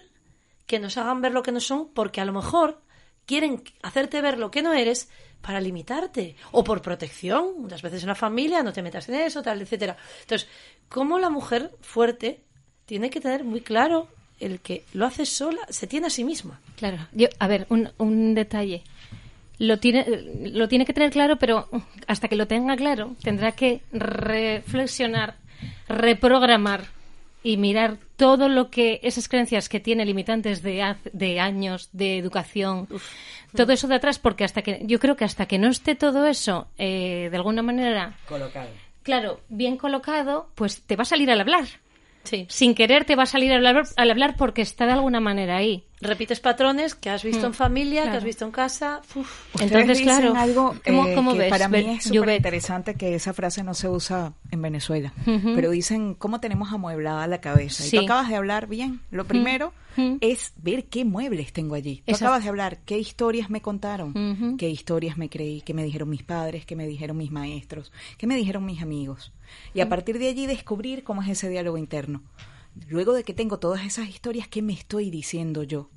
que nos hagan ver lo que no son, porque a lo mejor quieren hacerte ver lo que no eres para limitarte o por protección. Muchas veces en la familia no te metas en eso, tal, etcétera. Entonces, ¿cómo la mujer fuerte tiene que tener muy claro el que lo hace sola, se tiene a sí misma? Claro. Yo, a ver, un, un detalle lo tiene, lo tiene que tener claro, pero hasta que lo tenga claro, tendrá que reflexionar, reprogramar y mirar todo lo que esas creencias que tiene limitantes de, de años de educación, todo eso de atrás, porque hasta que yo creo que hasta que no esté todo eso eh, de alguna manera colocado, claro, bien colocado, pues te va a salir al hablar. Sí. Sin querer te va a salir al hablar, al hablar porque está de alguna manera ahí repites patrones que has visto en mm, familia, que has visto en casa. Entonces, claro, algo ¿cómo, eh, para mí es súper interesante que esa frase no se usa en Venezuela, pero dicen cómo tenemos amueblada la cabeza. Y tú acabas de hablar bien. Lo primero es ver qué muebles tengo allí. Tú acabas de hablar qué historias me contaron, qué historias me creí, qué me dijeron mis padres, qué me dijeron mis maestros, qué me dijeron mis amigos. Y a partir de allí descubrir cómo es ese diálogo interno. Luego de que tengo todas esas historias, ¿qué me estoy diciendo yo?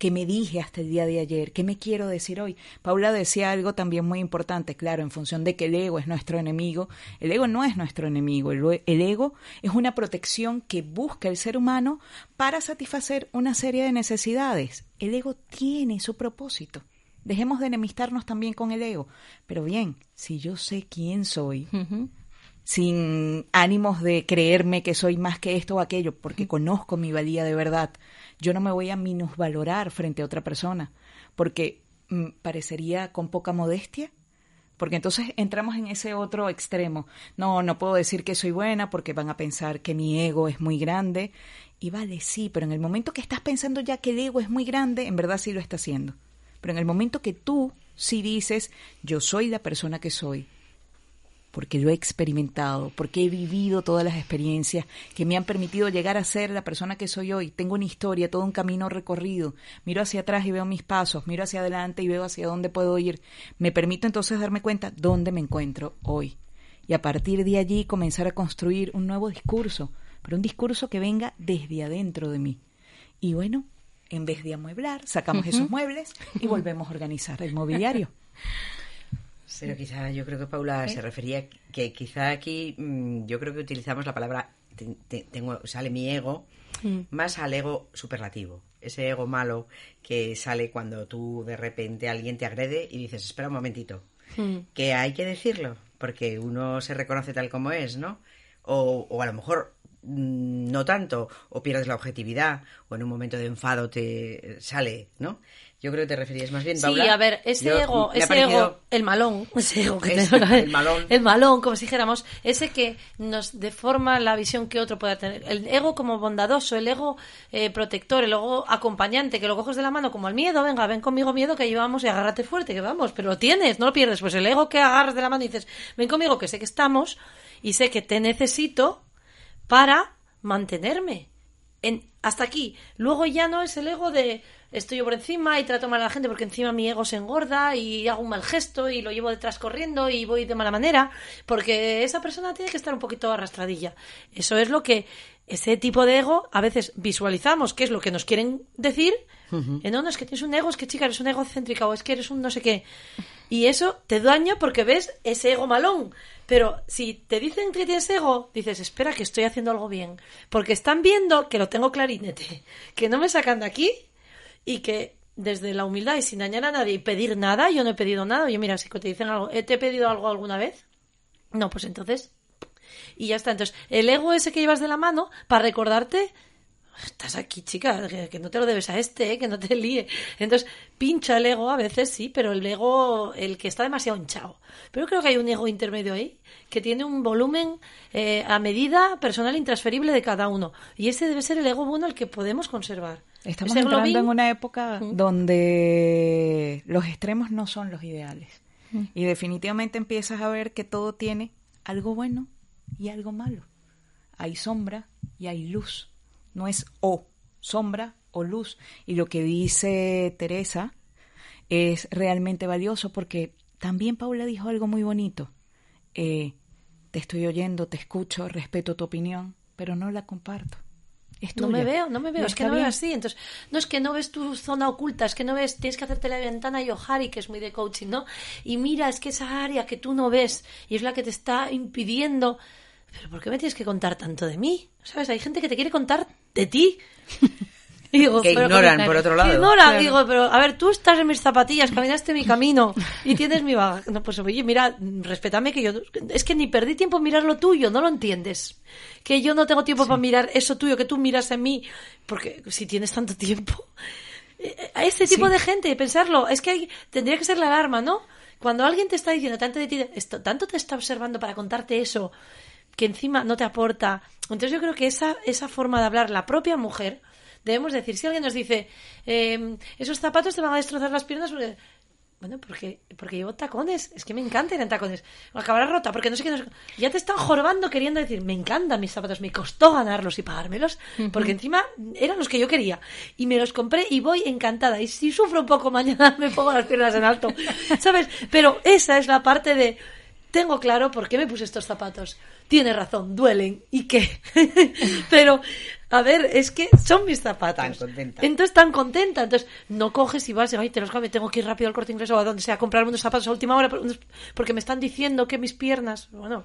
¿Qué me dije hasta el día de ayer? ¿Qué me quiero decir hoy? Paula decía algo también muy importante, claro, en función de que el ego es nuestro enemigo. El ego no es nuestro enemigo, el, ego es una protección que busca el ser humano para satisfacer una serie de necesidades. El ego tiene su propósito. Dejemos de enemistarnos también con el ego. Pero bien, si yo sé quién soy, sin ánimos de creerme que soy más que esto o aquello, porque conozco mi valía de verdad, yo no me voy a minusvalorar frente a otra persona, porque mm, parecería con poca modestia. Porque entonces entramos en ese otro extremo. No, no puedo decir que soy buena porque van a pensar que mi ego es muy grande. Y vale, sí, pero en el momento que estás pensando ya que el ego es muy grande, en verdad sí lo está haciendo. Pero en el momento que tú sí dices, yo soy la persona que soy, porque lo he experimentado, porque he vivido todas las experiencias que me han permitido llegar a ser la persona que soy hoy. Tengo una historia, todo un camino recorrido. Miro hacia atrás y veo mis pasos, miro hacia adelante y veo hacia dónde puedo ir. Me permito entonces darme cuenta dónde me encuentro hoy. Y a partir de allí comenzar a construir un nuevo discurso, pero un discurso que venga desde adentro de mí. Y bueno, en vez de amueblar, sacamos esos muebles y volvemos a organizar el mobiliario. *laughs* Pero quizá yo creo que Paula se refería que quizá aquí mm, yo creo que utilizamos la palabra tengo sale mi ego mm. más al ego superlativo ese ego malo que sale cuando tú de repente alguien te agrede y dices espera un momentito mm. que hay que decirlo porque uno se reconoce tal como es no o, o a lo mejor no tanto, o pierdes la objetividad, o en un momento de enfado te sale, ¿no? Yo creo que te referías más bien, Paula. Sí, a ver, ese Yo- ego, ese parecido- ego, el malón, *laughs* ese ego que tenemos, el malón. el malón, como si dijéramos, ese que nos deforma la visión que otro pueda tener. El ego como bondadoso, el ego eh, protector, el ego acompañante, que lo coges de la mano como el miedo, venga, ven conmigo miedo que llevamos y agárrate fuerte, que vamos, pero lo tienes, no lo pierdes. Pues el ego que agarras de la mano y dices, ven conmigo que sé que estamos y sé que te necesito para mantenerme. En, hasta aquí. Luego ya no es el ego de estoy yo por encima y trato mal a la gente porque encima mi ego se engorda y hago un mal gesto y lo llevo detrás corriendo y voy de mala manera porque esa persona tiene que estar un poquito arrastradilla. Eso es lo que ese tipo de ego a veces visualizamos, que es lo que nos quieren decir. Eh, no, no, es que tienes un ego, es que chica, eres un egocéntrica o es que eres un no sé qué. Y eso te daña porque ves ese ego malón. Pero si te dicen que tienes ego, dices, espera, que estoy haciendo algo bien. Porque están viendo que lo tengo clarinete, *laughs* que no me sacan de aquí y que desde la humildad y sin dañar a nadie y pedir nada, yo no he pedido nada. Oye, mira, si te dicen algo, ¿eh, ¿te he pedido algo alguna vez? No, pues entonces. Y ya está. Entonces, el ego ese que llevas de la mano, para recordarte, estás aquí, chica, que, que no te lo debes a este, ¿eh? que no te líe. Entonces, pincha el ego a veces, sí, pero el ego, el que está demasiado hinchado. Pero creo que hay un ego intermedio ahí, que tiene un volumen eh, a medida personal intransferible de cada uno. Y ese debe ser el ego bueno el que podemos conservar. Estamos Ese entrando globín- en una época donde los extremos no son los ideales. Y definitivamente empiezas a ver que todo tiene algo bueno y algo malo. Hay sombra y hay luz. No es o sombra o luz. Y lo que dice Teresa es realmente valioso porque también Paula dijo algo muy bonito. Eh, te estoy oyendo, te escucho, respeto tu opinión, pero no la comparto. Es No me veo, no me veo, Y es que no veo así. Entonces, no es que no ves tu zona oculta, es que no ves, tienes que hacerte la ventana y ojari, que es muy de coaching, ¿no? Y mira, es que esa área que tú no ves y es la que te está impidiendo. Pero ¿por qué me tienes que contar tanto de mí? ¿Sabes? Hay gente que te quiere contar de ti. *laughs* Y digo, Que pero ignoran, ¿cómo- por otro lado. ignoran, Claro. digo, pero a ver, tú estás en mis zapatillas, caminaste mi camino *laughs* y tienes mi bagaje. No, pues oye, mira, respétame que yo. Es que ni perdí tiempo en mirar lo tuyo, no lo entiendes. Que yo no tengo tiempo para mirar eso tuyo que tú miras en mí, porque si tienes tanto tiempo. *laughs* Eh, A ese tipo de gente, pensarlo, es que hay- tendría que ser la alarma, ¿no? Cuando alguien te está diciendo tanto de ti, esto, tanto te está observando para contarte eso, que encima no te aporta. Entonces yo creo que esa, esa forma de hablar, la propia mujer, debemos decir, si alguien nos dice, eh, esos zapatos te van a destrozar las piernas porque... Bueno, porque, porque llevo tacones. Es que me encanta ir en tacones. Acabará rota, porque no sé qué. no sé- Ya te están jorobando queriendo decir, me encantan mis zapatos. Me costó ganarlos y pagármelos, porque encima eran los que yo quería. Y me los compré y voy encantada. Y si sufro un poco mañana, *laughs* me pongo las piernas en alto. *laughs* ¿Sabes? Pero esa es la parte de, tengo claro por qué me puse estos zapatos. Tiene razón, duelen. ¿Y qué? *laughs* Pero, a ver, es que son mis zapatos. Tan contenta. Entonces, tan contenta. Entonces, no coges y vas y "Ay, te los cambio, tengo que ir rápido al corte inglés o a donde sea a comprarme unos zapatos a última hora porque me están diciendo que mis piernas. Bueno,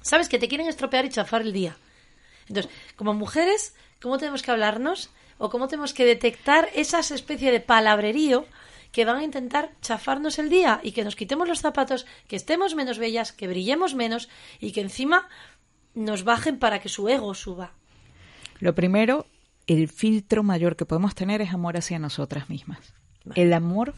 sabes que te quieren estropear y chafar el día. Entonces, como mujeres, ¿cómo tenemos que hablarnos? ¿O cómo tenemos que detectar esas especie de palabrerío que van a intentar chafarnos el día y que nos quitemos los zapatos, que estemos menos bellas, que brillemos menos y que encima nos bajen para que su ego suba? Lo primero, el filtro mayor que podemos tener es amor hacia nosotras mismas. El amor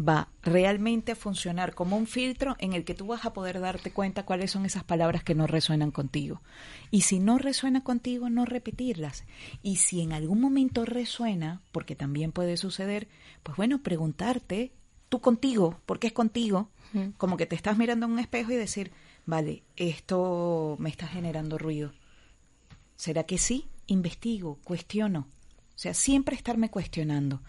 va realmente a funcionar como un filtro en el que tú vas a poder darte cuenta cuáles son esas palabras que no resuenan contigo. Y si no resuena contigo, no repetirlas. Y si en algún momento resuena, porque también puede suceder, pues bueno, preguntarte, tú contigo, porque es contigo, como que te estás mirando en un espejo y decir, vale, esto me está generando ruido. ¿Será que sí? Investigo, cuestiono. Sea, siempre estarme cuestionando.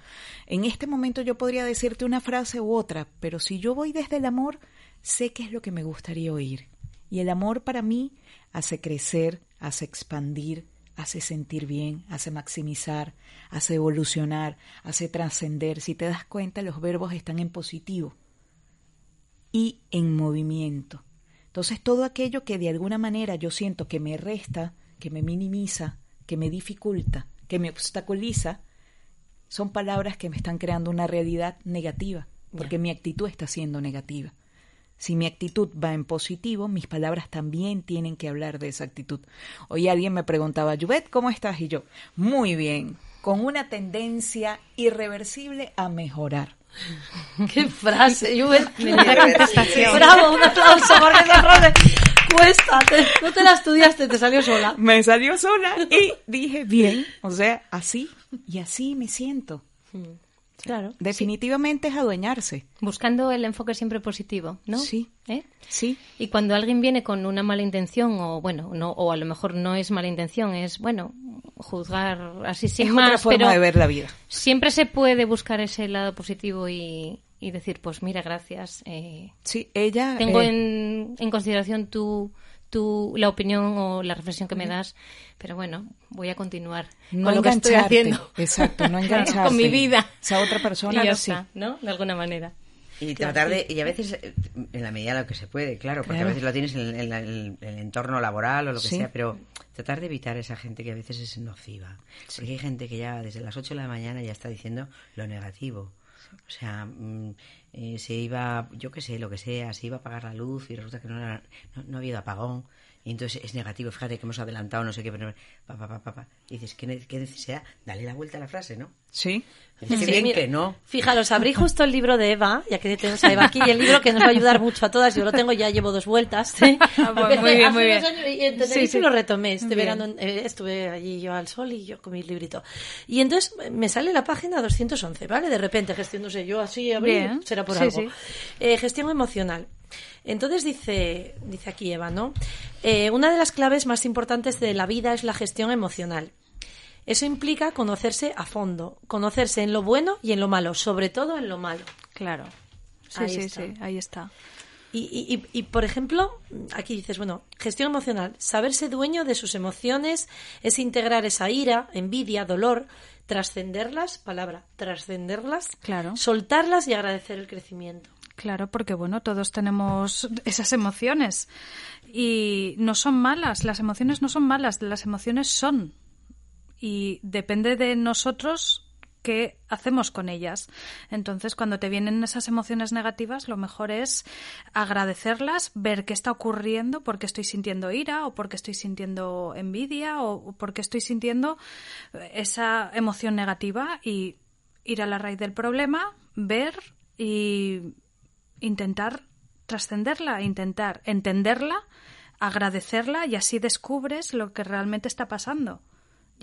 En este momento yo podría decirte una frase u otra, pero si yo voy desde el amor, sé qué es lo que me gustaría oír. Y el amor para mí hace crecer, hace expandir, hace sentir bien, hace maximizar, hace evolucionar, hace trascender. Si te das cuenta, los verbos están en positivo y en movimiento. Entonces, todo aquello que de alguna manera yo siento que me resta, que me minimiza, que me dificulta, que me obstaculiza, son palabras que me están creando una realidad negativa, porque mi actitud está siendo negativa. Si mi actitud va en positivo, mis palabras también tienen que hablar de esa actitud. Hoy alguien me preguntaba, Juvet, ¿cómo estás? Y yo, muy bien, con una tendencia irreversible a mejorar. *laughs* Qué frase, Juvet. *laughs* Bravo, un aplauso porque *laughs* no te la estudiaste, te salió sola. Me salió sola y dije, bien, o sea, así y así me siento. Claro. Definitivamente es adueñarse. Buscando el enfoque siempre positivo, ¿no? Sí. ¿Eh? Sí. Y cuando alguien viene con una mala intención, o bueno, no, o a lo mejor no es mala intención, es bueno, juzgar así sin es más. otra forma pero de ver la vida. Siempre se puede buscar ese lado positivo y, y decir, pues mira, gracias. Eh, sí, ella. Tengo eh, en, en consideración tu, tu, la opinión o la reflexión que me das, pero bueno, voy a continuar no con lo que estoy haciendo. Exacto, no *laughs* engancharte. con mi vida. Esa otra persona Y ya sí. está, ¿no? De alguna manera. Y tratar de, y a veces, eh, en la medida de lo que se puede, claro, porque Claro. a veces lo tienes en, en el entorno laboral o lo que Sí. sea, pero tratar de evitar esa gente que a veces es nociva. Porque hay gente que ya desde las 8 de la mañana ya está diciendo lo negativo. O sea, mm, eh, se iba, yo qué sé, lo que sea, se iba a apagar la luz y resulta que no, era- no, no ha habido apagón. Y entonces es negativo, fíjate que hemos adelantado, no sé qué, pero pa, pa, pa, pa, dices, ¿qué, qué necesidad? Dale la vuelta a la frase, ¿no? Sí. Qué Sí, bien mira, que no. Fijaros, abrí justo el libro de Eva, ya que tenemos a Eva aquí, y el libro que nos va a ayudar mucho a todas. Yo lo tengo, ya llevo dos vueltas. ¿sí? Ah, bueno, Empecé muy bien, hace muy unos bien. años y Sí, sí. lo retomé. Este Bien. verano eh, estuve allí yo al sol y yo con mi librito. Y entonces me sale la página 211, ¿vale? De repente, sé, yo así abrí, Bien. será por Sí, algo. sí. Eh, gestión emocional. Entonces dice, dice aquí Eva, ¿no? Eh, una de las claves más importantes de la vida es la gestión emocional. Eso implica conocerse a fondo, conocerse en lo bueno y en lo malo, sobre todo en lo malo. Claro. Sí, Ahí sí, está. sí, ahí está. Y, y- y- y, por ejemplo, aquí dices, bueno, gestión emocional, saberse dueño de sus emociones es integrar esa ira, envidia, dolor, trascenderlas, palabra, trascenderlas, Claro. soltarlas y agradecer el crecimiento. Claro, porque bueno, todos tenemos esas emociones y no son malas, las emociones no son malas, las emociones son y depende de nosotros qué hacemos con ellas. Entonces, cuando te vienen esas emociones negativas, lo mejor es agradecerlas, ver qué está ocurriendo, por qué estoy sintiendo ira o por qué estoy sintiendo envidia o por qué estoy sintiendo esa emoción negativa y ir a la raíz del problema, ver y intentar trascenderla, intentar entenderla, agradecerla y así descubres lo que realmente está pasando.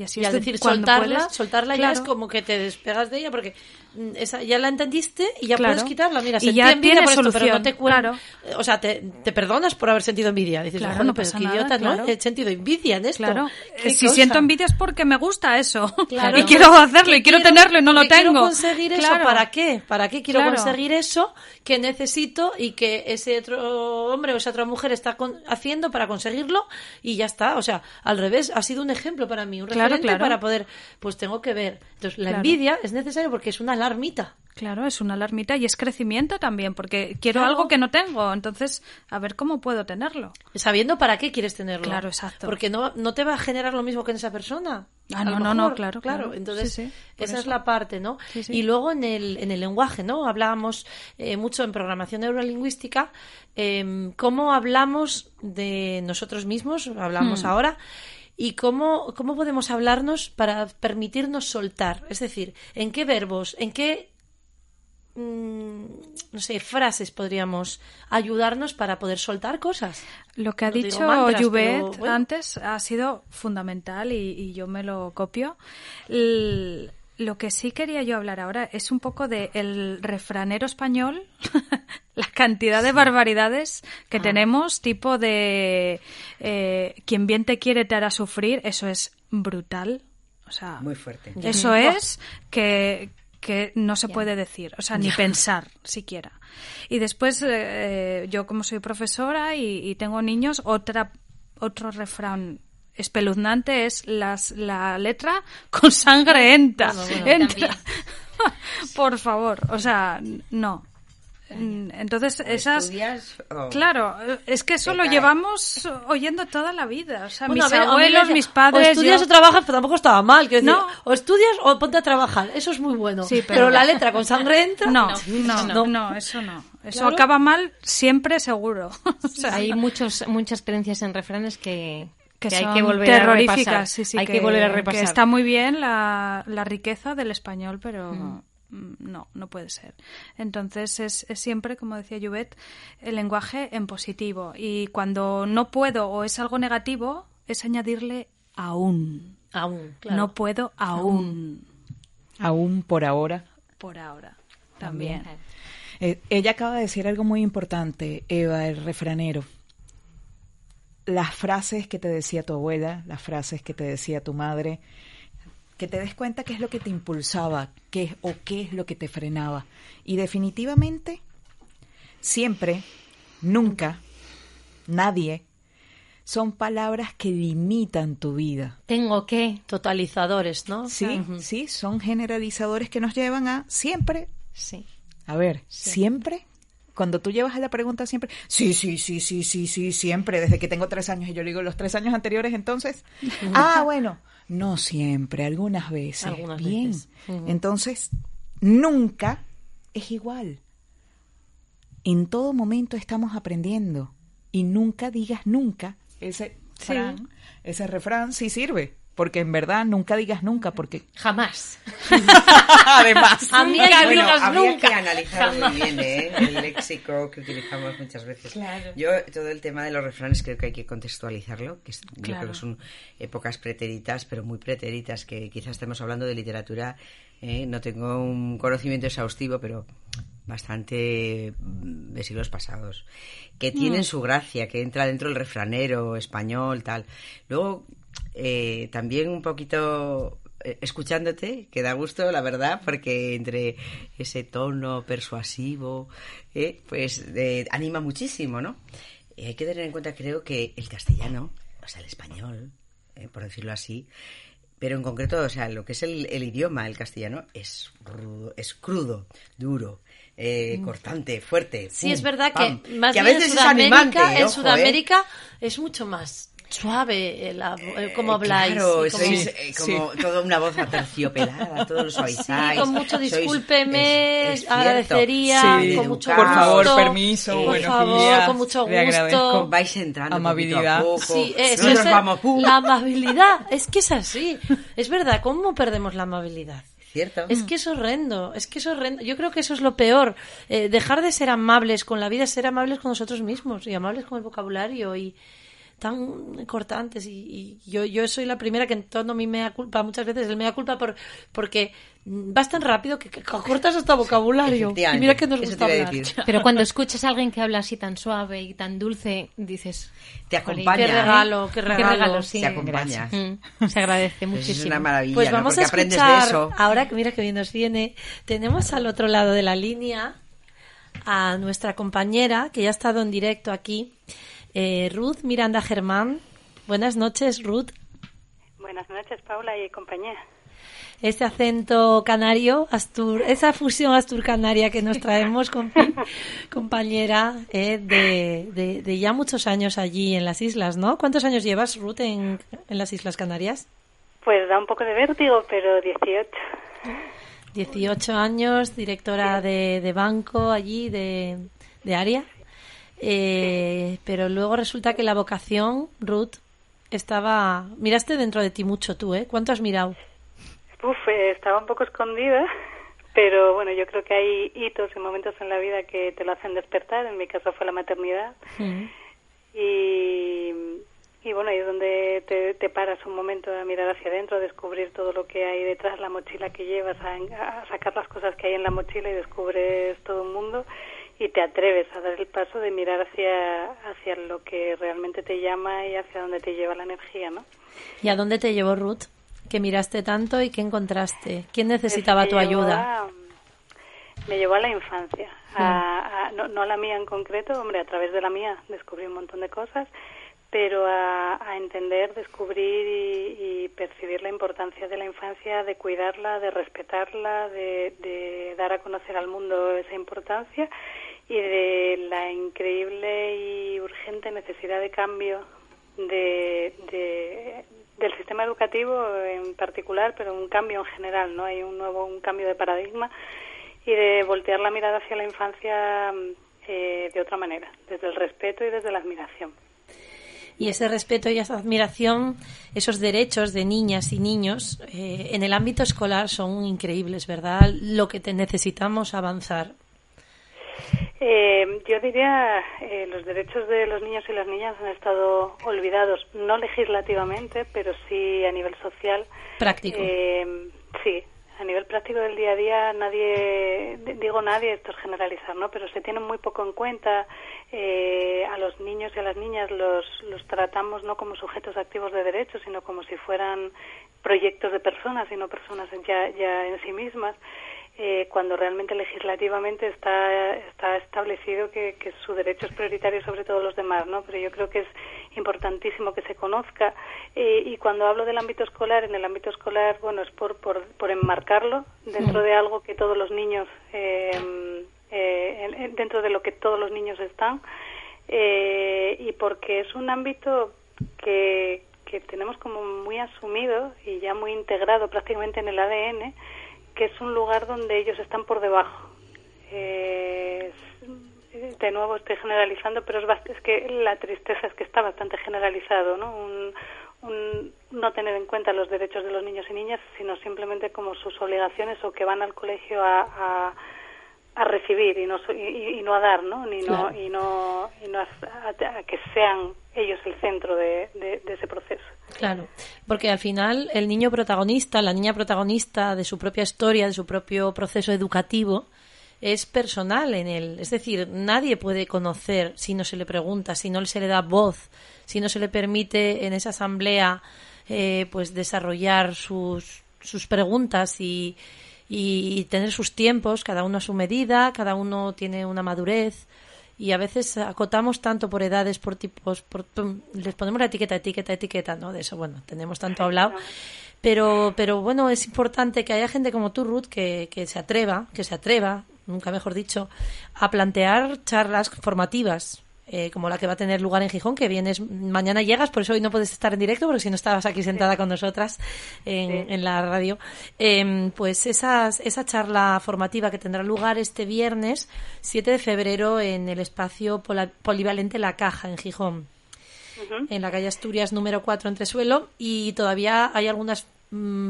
Y así Y es decir soltarla, puedes- soltarla ya es Claro. como que te despegas de ella porque mm, esa, ya la entendiste y ya Claro. puedes quitarla. Mira, Y sentí ya envidia por esto, pero no solución, te cuen- claro. O sea, te, te perdonas por haber sentido envidia. Dices, Claro, "Joder, no pero pasa nada, idiota, ¿no? claro. He sentido envidia en esto. Claro, si cosa. siento envidia es porque me gusta eso *laughs* Claro. y quiero hacerlo y quiero, tenerlo y no lo que quiero tengo. conseguir eso, Claro. ¿para qué? ¿Para qué quiero Claro. conseguir eso que necesito y que ese otro hombre o esa otra mujer está con- haciendo para conseguirlo? Y ya está. O sea, al revés, ha sido un ejemplo para mí, un Claro, referente claro. para poder, pues tengo que ver. Entonces, la Claro. envidia es necesaria porque es una alarmita. Claro, es una alarmita y es crecimiento también, porque quiero algo que no tengo, entonces a ver cómo puedo tenerlo. Sabiendo para qué quieres tenerlo. Claro, exacto. Porque no, no te va a generar lo mismo que en esa persona. Ah, no, no, no, claro, claro. Entonces, Sí, sí, por esa es la parte, ¿no? Sí. Y luego en el, en el lenguaje, ¿no? Hablábamos eh, mucho en programación neurolingüística, eh, cómo hablamos de nosotros mismos, hablamos Hmm. ahora, y cómo, cómo podemos hablarnos para permitirnos soltar. Es decir, en qué verbos, en qué mm, no sé, frases podríamos ayudarnos para poder soltar cosas. Lo que ha No dicho mantras, Juvet pero bueno. antes ha sido fundamental y, y yo me lo copio. Lo que sí quería yo hablar ahora es un poco de el refranero español, *laughs* la cantidad de barbaridades que Ah. tenemos, tipo de eh, quien bien te quiere te hará sufrir, eso es brutal. O sea, Muy fuerte. eso es que, que no se puede decir, o sea, ni pensar siquiera. Y después, eh, yo como soy profesora y, y tengo niños, otra, otro refrán espeluznante es las, la letra con sangre entra. Bueno, bueno, entra. *laughs* Por favor, o sea, no. Entonces, esas... ¿Estudias o- Claro, es que eso lo cae. llevamos oyendo toda la vida. O sea, Bueno, mis ver, abuelos, mis padres... O estudias yo- o trabajas, pero tampoco estaba mal. quiero decir, No. O estudias o ponte a trabajar. Eso es muy bueno. Sí, pero... pero- la letra con sangre entra. No, *laughs* no, no, no. no, eso no. Eso acaba mal siempre seguro. *laughs* hay muchos, muchas creencias en refranes que, que, hay que volver a repasar. hay que, volver a repasar. está muy bien la, la riqueza del español, pero mm. No, no puede ser. Entonces es, es, siempre, como decía Juvet, el lenguaje en positivo. Y cuando no puedo o es algo negativo, es añadirle aún. Aún, No puedo aún. Aún por ahora. Por ahora, también. Eh, ella acaba de decir algo muy importante, Eva, el refranero. Las frases que te decía tu abuela, las frases que te decía tu madre, que te des cuenta qué es lo que te impulsaba, qué o qué es lo que te frenaba. Y definitivamente, siempre, nunca, nadie son palabras que limitan tu vida. Tengo que, totalizadores, ¿no? Sí, sí, son generalizadores que nos llevan a siempre. Sí. A ver, siempre. Cuando tú llevas a la pregunta siempre, sí, sí, sí, sí, sí, sí, siempre, desde que tengo tres años, y yo le digo los tres años anteriores, entonces, *laughs* ah, bueno, no siempre, algunas veces. Bien. Entonces, nunca es igual. En todo momento estamos aprendiendo. Y nunca digas nunca. Ese, ese refrán sí sirve porque en verdad nunca digas nunca, porque jamás. *laughs* Además, a mí nunca. que analizar muy bien ¿eh? el léxico que utilizamos muchas veces. Yo todo el tema de los refranes creo que hay que contextualizarlo, que yo creo que son épocas pretéritas, pero muy pretéritas, que quizás estemos hablando de literatura. ¿eh? No tengo un conocimiento exhaustivo, pero bastante mm, de siglos pasados, que tienen mm. su gracia, que entra dentro del refranero español, tal. Luego, eh, también un poquito eh, escuchándote, que da gusto, la verdad, porque entre ese tono persuasivo, eh, pues anima muchísimo, ¿no? hay que tener en cuenta, creo, que el castellano, o sea, el español, por decirlo así, pero en concreto, o sea, lo que es el, idioma, el castellano, es, es crudo, duro, mm. cortante, fuerte. sí, es verdad que más bien en Sudamérica, en Sudamérica es mucho más suave el, el cómo habláis. Claro, sois eh, como toda una voz aterciopelada, todos los suavizáis. Sí, con mucho discúlpeme, agradecería, con mucho Por favor, permiso, por favor, con mucho gusto. Vais entrando amabilidad. Poco a poco. Sí, eso es, vamos, la amabilidad, es que es así. Es verdad, ¿cómo perdemos la amabilidad? ¿Cierto? Es que es horrendo, es que es horrendo. Yo creo que eso es lo peor. Eh, dejar de ser amables con la vida, ser amables con nosotros mismos y amables con el vocabulario y, tan cortantes y, yo, yo soy la primera que en todo mi mea culpa muchas veces el mea culpa por porque vas tan rápido que, cortas hasta vocabulario. Y mira que nos gusta hablar. pero cuando escuchas a alguien que habla así tan suave y tan dulce dices te acompaña qué regalo qué regalo, te acompaña. mm, se agradece muchísimo es una maravilla pues vamos a escuchar ahora que mira que bien nos viene. Tenemos al otro lado de la línea a nuestra compañera que ya ha estado en directo aquí eh, Ruth Miranda Germán. Buenas noches, Ruth. Buenas noches, Paula y compañía. Ese acento canario, Astur, esa fusión astur-canaria que nos traemos, con, *laughs* compañera, eh, de, de, ya muchos años allí en las islas, ¿no? ¿Cuántos años llevas, Ruth, en, en las Islas Canarias? Pues da un poco de vértigo, pero 18. 18 años, directora de, de banco allí, de, de área. Eh, pero luego resulta que la vocación, Ruth, estaba... Miraste dentro de ti mucho tú, ¿eh? ¿Cuánto has mirado? Uf, eh, estaba un poco escondida, pero bueno, yo creo que hay hitos y momentos en la vida que te lo hacen despertar. En mi caso fue la maternidad. Mm. Y, y bueno, ahí es donde te, te, paras un momento a mirar hacia adentro, a descubrir todo lo que hay detrás, la mochila que llevas, a, a sacar las cosas que hay en la mochila y descubres todo un mundo y te atreves a dar el paso de mirar hacia, hacia lo que realmente te llama y hacia dónde te lleva la energía, ¿no? ¿Y a dónde te llevó Ruth? Que miraste tanto y qué encontraste. ¿Quién necesitaba tu ayuda? me llevó a la infancia, a, no, no, a la mía en concreto, hombre, a través de la mía descubrí un montón de cosas, pero a, entender, descubrir y, percibir la importancia de la infancia, de cuidarla, de respetarla, de, de dar a conocer al mundo esa importancia y de la increíble y urgente necesidad de cambio de, del sistema educativo en particular, pero un cambio en general, ¿no? Hay un nuevo un cambio de paradigma y de voltear la mirada hacia la infancia eh, de otra manera, desde el respeto y desde la admiración. Y ese respeto y esa admiración, esos derechos de niñas y niños eh, en el ámbito escolar son increíbles, ¿verdad? Lo que te necesitamos avanzar. Eh, yo diría eh, los derechos de los niños y las niñas han estado olvidados, no legislativamente, pero sí a nivel social. Práctico. Eh, sí, a nivel práctico del día a día nadie, digo nadie, esto es generalizar, ¿no? Pero se tiene muy poco en cuenta. Eh, a los niños y a las niñas los, los tratamos no como sujetos activos de derechos, sino como si fueran proyectos de personas y no personas ya, ya en sí mismas. Eh, cuando realmente legislativamente está, está establecido que, que, su derecho es prioritario sobre todos los demás, ¿no? Pero yo creo que es importantísimo que se conozca eh, y cuando hablo del ámbito escolar, en el ámbito escolar, bueno, es por, por, por enmarcarlo dentro de algo que todos los niños, eh, eh, dentro de lo que todos los niños están eh, y porque es un ámbito que, que tenemos como muy asumido y ya muy integrado prácticamente en el ADN, que es un lugar donde ellos están por debajo. Eh, de nuevo estoy generalizando, pero es, es, que la tristeza es que está bastante generalizado, ¿no? Un, un, no tener en cuenta los derechos de los niños y niñas, sino simplemente como sus obligaciones o que van al colegio a, a, a recibir y no, y, y, no a dar, ¿no? Ni no, y no, y no a, a, que sean ellos el centro de, de, de ese proceso. Claro, porque al final el niño protagonista, la niña protagonista de su propia historia, de su propio proceso educativo, es personal en él. Es decir, nadie puede conocer si no se le pregunta, si no se le da voz, si no se le permite en esa asamblea eh, pues desarrollar sus, sus preguntas y, y tener sus tiempos, cada uno a su medida, cada uno tiene una madurez y a veces acotamos tanto por edades, por tipos, por, les ponemos la etiqueta, etiqueta, etiqueta, ¿no? De eso, bueno, tenemos tanto hablado. Pero, pero bueno, es importante que haya gente como tú, Ruth, que, que se atreva, que se atreva, nunca mejor dicho, a plantear charlas formativas eh, como la que va a tener lugar en Gijón, que vienes, mañana llegas, por eso hoy no puedes estar en directo, porque si no estabas aquí sentada sí. con nosotras en, sí. en la radio, eh, pues esas, esa charla formativa que tendrá lugar este viernes 7 de febrero en el espacio polivalente La Caja en Gijón. Uh -huh. en la calle Asturias número 4 entre suelo y todavía hay algunas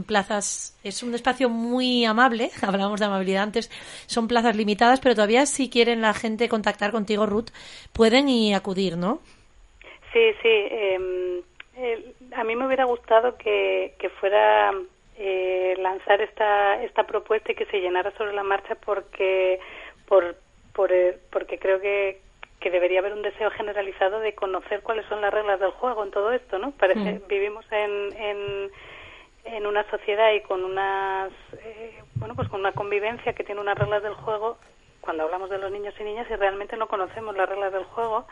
plazas, es un espacio muy amable, *laughs* hablábamos de amabilidad antes, son plazas limitadas, pero todavía si quieren la gente contactar contigo, Ruth, pueden y acudir, ¿no? Sí, sí. Eh, eh, a mí me hubiera gustado que, que fuera eh, lanzar esta, esta propuesta y que se llenara sobre la marcha porque, por, por, eh, porque creo que, que debería haber un deseo generalizado de conocer cuáles son las reglas del juego en todo esto, ¿no? Parece, mm. vivimos en, en en una sociedad y con unas eh, bueno pues con una convivencia que tiene unas reglas del juego cuando hablamos de los niños y niñas y realmente no conocemos las reglas del juego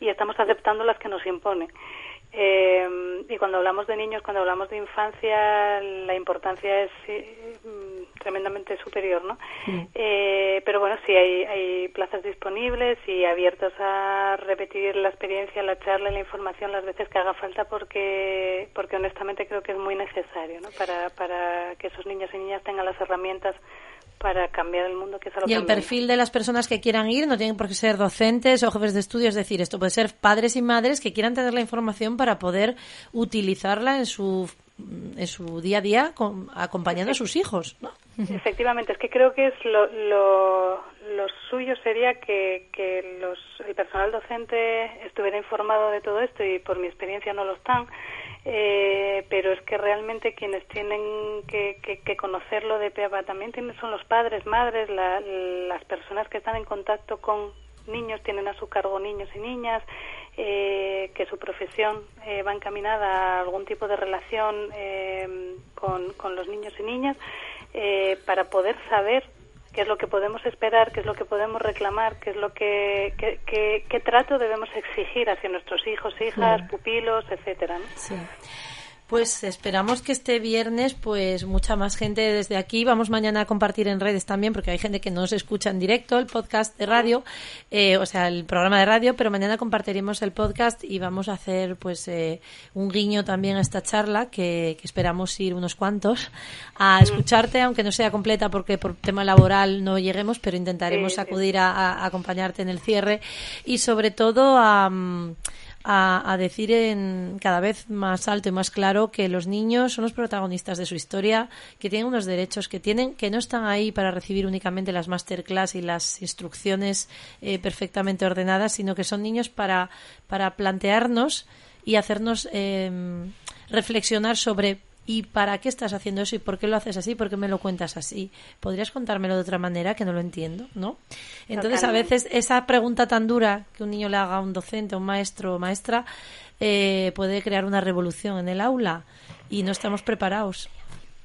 y estamos aceptando las que nos impone eh, y cuando hablamos de niños cuando hablamos de infancia la importancia es eh, tremendamente superior no sí. eh, pero bueno sí hay, hay plazas disponibles y abiertos a repetir la experiencia la charla la información las veces que haga falta porque porque honestamente creo que es muy necesario ¿no? para, para que esos niños y niñas tengan las herramientas para cambiar el mundo que es a lo Y el perfil de las personas que quieran ir no tienen por qué ser docentes o jefes de estudio, es decir, esto puede ser padres y madres que quieran tener la información para poder utilizarla en su en su día a día con, acompañando a sus hijos, ¿no? Efectivamente, es que creo que es lo, lo, lo suyo sería que, que los, el personal docente estuviera informado de todo esto y por mi experiencia no lo están, eh, pero es que realmente quienes tienen que, que, que conocerlo de PEAPA también tienen, son los padres, madres, la, las personas que están en contacto con niños, tienen a su cargo niños y niñas, eh, que su profesión eh, va encaminada a algún tipo de relación eh, con, con, los niños y niñas, eh, para poder saber qué es lo que podemos esperar, qué es lo que podemos reclamar, qué es lo que, qué, qué, qué trato debemos exigir hacia nuestros hijos, hijas, pupilos, etcétera. ¿no? Sí. Pues esperamos que este viernes, pues mucha más gente desde aquí. Vamos mañana a compartir en redes también, porque hay gente que no se escucha en directo el podcast de radio, eh, o sea, el programa de radio, pero mañana compartiremos el podcast y vamos a hacer, pues, eh, un guiño también a esta charla, que, esperamos ir unos cuantos a escucharte, aunque no sea completa, porque por tema laboral no lleguemos, pero intentaremos acudir a, acompañarte en el cierre y sobre todo a. Mm, a, decir en cada vez más alto y más claro que los niños son los protagonistas de su historia, que tienen unos derechos que tienen, que no están ahí para recibir únicamente las masterclass y las instrucciones eh, perfectamente ordenadas, sino que son niños para, para plantearnos y hacernos em, reflexionar sobre ¿Y para qué estás haciendo eso? ¿Y por qué lo haces así? ¿Por qué me lo cuentas así? ¿Podrías contármelo de otra manera que no lo entiendo? ¿No? Entonces, a veces esa pregunta tan dura que un niño le haga a un docente, a un maestro o maestra, eh, puede crear una revolución en el aula y no estamos preparados.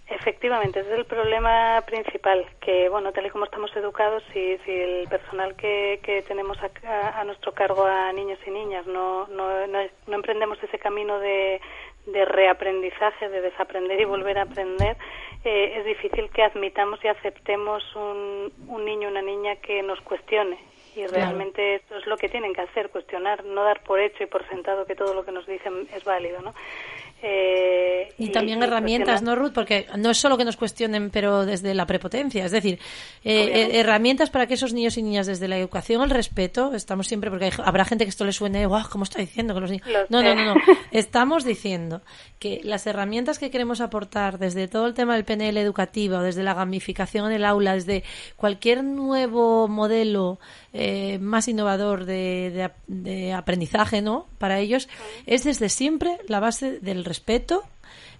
Efectivamente, ese es el problema principal, que, bueno, tal y como estamos educados, si, si el personal que, que tenemos a, a, nuestro cargo a niños y niñas no, no, no emprendemos ese camino de, de reaprendizaje, de desaprender y volver a aprender, eh, es difícil que admitamos y aceptemos un, un niño, una niña que nos cuestione. Y realmente esto es lo que tienen que hacer, cuestionar, no dar por hecho y por sentado que todo lo que nos dicen es válido, ¿no? Eh, y, también herramientas, ¿no, Ruth? Porque no es solo que nos cuestionen, pero desde la prepotencia. Es decir, eh, eh, herramientas para que esos niños y niñas, desde la educación, el respeto, estamos siempre, porque habrá gente que esto le suene, guau, ¿cómo está diciendo que los niños.? No, no, no, no. *laughs* Estamos diciendo que las herramientas que queremos aportar desde todo el tema del PNL educativo, desde la gamificación en el aula, desde cualquier nuevo modelo más innovador de, de aprendizaje, ¿no? Para ellos, es desde siempre la base del respeto,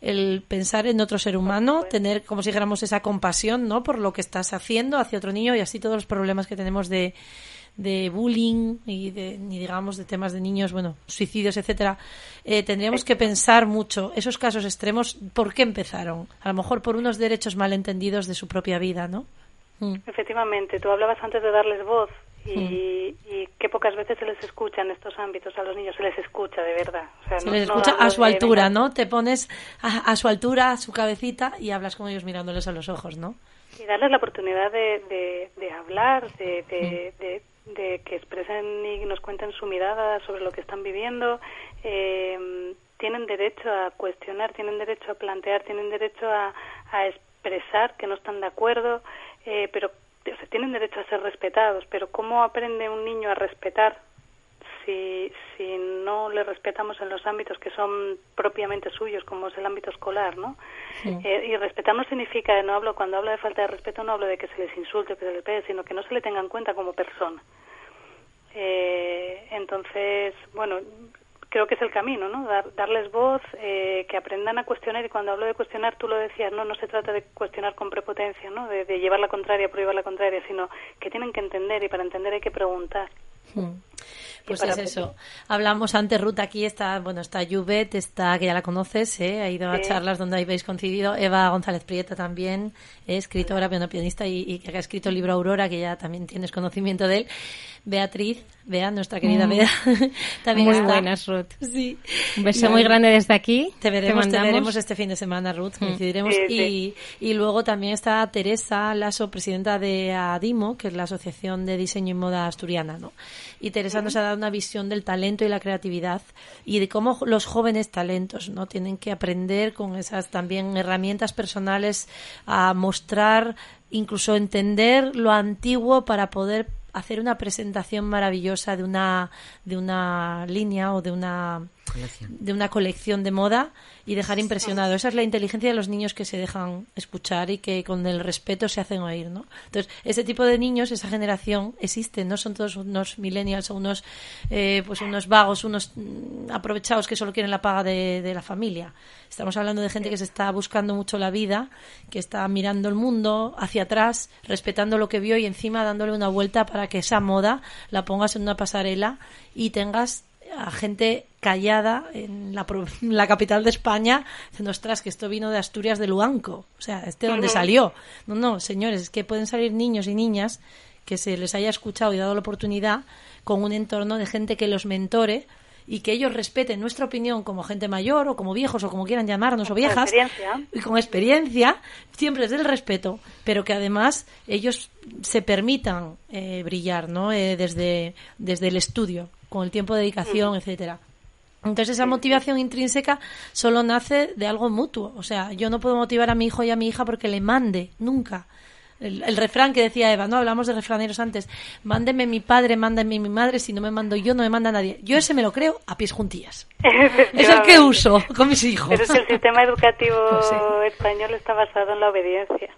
el pensar en otro ser humano, tener como si dijéramos esa compasión, ¿no? Por lo que estás haciendo hacia otro niño y así todos los problemas que tenemos de, de bullying y de, ni digamos de temas de niños, bueno, suicidios, etcétera, eh, tendríamos que pensar mucho esos casos extremos, ¿por qué empezaron? A lo mejor por unos derechos malentendidos de su propia vida, ¿no? Mm. Efectivamente, tú hablabas antes de darles voz y, y que pocas veces se les escucha en estos ámbitos a los niños, se les escucha de verdad. se les escucha a su altura, ¿no? Te pones a, su altura, a su cabecita y hablas con ellos mirándoles a los ojos, ¿no? Y darles la oportunidad de, de, hablar, de, de, de, que expresen y nos cuenten su mirada sobre lo que están viviendo. Eh, tienen derecho a cuestionar, tienen derecho a plantear, tienen derecho a, a expresar que no están de acuerdo, eh, pero tienen derecho a ser respetados, pero ¿cómo aprende un niño a respetar si, si no le respetamos en los ámbitos que son propiamente suyos, como es el ámbito escolar, ¿no? Eh, y respetar no significa, no hablo, cuando hablo de falta de respeto no hablo de que se les insulte, que se les pegue, sino que no se le tenga en cuenta como persona. Eh, entonces, bueno, creo que es el camino, ¿no? darles voz, eh, que aprendan a cuestionar y cuando hablo de cuestionar, tú lo decías, no, no se trata de cuestionar con prepotencia, ¿no? De, llevar la contraria por llevar la contraria, sino que tienen que entender y para entender hay que preguntar. Hmm. Pues es eso. Hablamos antes, Ruth, aquí está, bueno, está Juvet, está, que ya la conoces, ¿eh? ha ido a charlas donde habéis coincidido. Eva González Prieta también, escritora, pianista y, y, que ha escrito el libro Aurora, que ya también tienes conocimiento de él. Beatriz, Bea, nuestra querida mm. Bea, *laughs* también muy buenas, Ruth. Sí. Un beso muy grande desde aquí. Te veremos, te, veremos este fin de semana, Ruth, mm. coincidiremos. Y, y luego también está Teresa Lasso, presidenta de ADIMO, que es la Asociación de Diseño y Moda Asturiana, ¿no? Y Teresa nos ha dado una visión del talento y la creatividad y de cómo los jóvenes talentos, ¿no? Tienen que aprender con esas también herramientas personales a mostrar incluso entender lo antiguo para poder hacer una presentación maravillosa de una, de una línea o de una, de una colección de moda y dejar impresionado. Esa es la inteligencia de los niños que se dejan escuchar y que con el respeto se hacen oír, ¿no? Entonces, ese tipo de niños, esa generación existe, no son todos unos millennials o unos, eh, pues unos vagos, unos mm, aprovechados que solo quieren la paga de, de la familia. Estamos hablando de gente que se está buscando mucho la vida, que está mirando el mundo hacia atrás, respetando lo que vio y encima dándole una vuelta para que esa moda la pongas en una pasarela y tengas a gente callada en la, la, capital de España diciendo, ostras, que esto vino de Asturias de Luanco. O sea, ¿este dónde salió? No, no, señores, es que pueden salir niños y niñas que se les haya escuchado y dado la oportunidad con un entorno de gente que los mentore y que ellos respeten nuestra opinión como gente mayor o como viejos o como quieran llamarnos o viejas y con experiencia, siempre desde el respeto, pero que además ellos se permitan eh, brillar, ¿no? Eh, desde, desde el estudio, con el tiempo de dedicación, etcétera. Entonces esa motivación intrínseca solo nace de algo mutuo. O sea, yo no puedo motivar a mi hijo y a mi hija porque le mande, nunca. El, el refrán que decía Eva, no hablamos de refraneros antes, mándeme mi padre, mándeme mi madre, si no me mando yo, no me manda nadie. Yo ese me lo creo a pies juntillas. Es el que uso con mis hijos. Pero es que el sistema educativo *laughs* Pues sí. español está basado en la obediencia.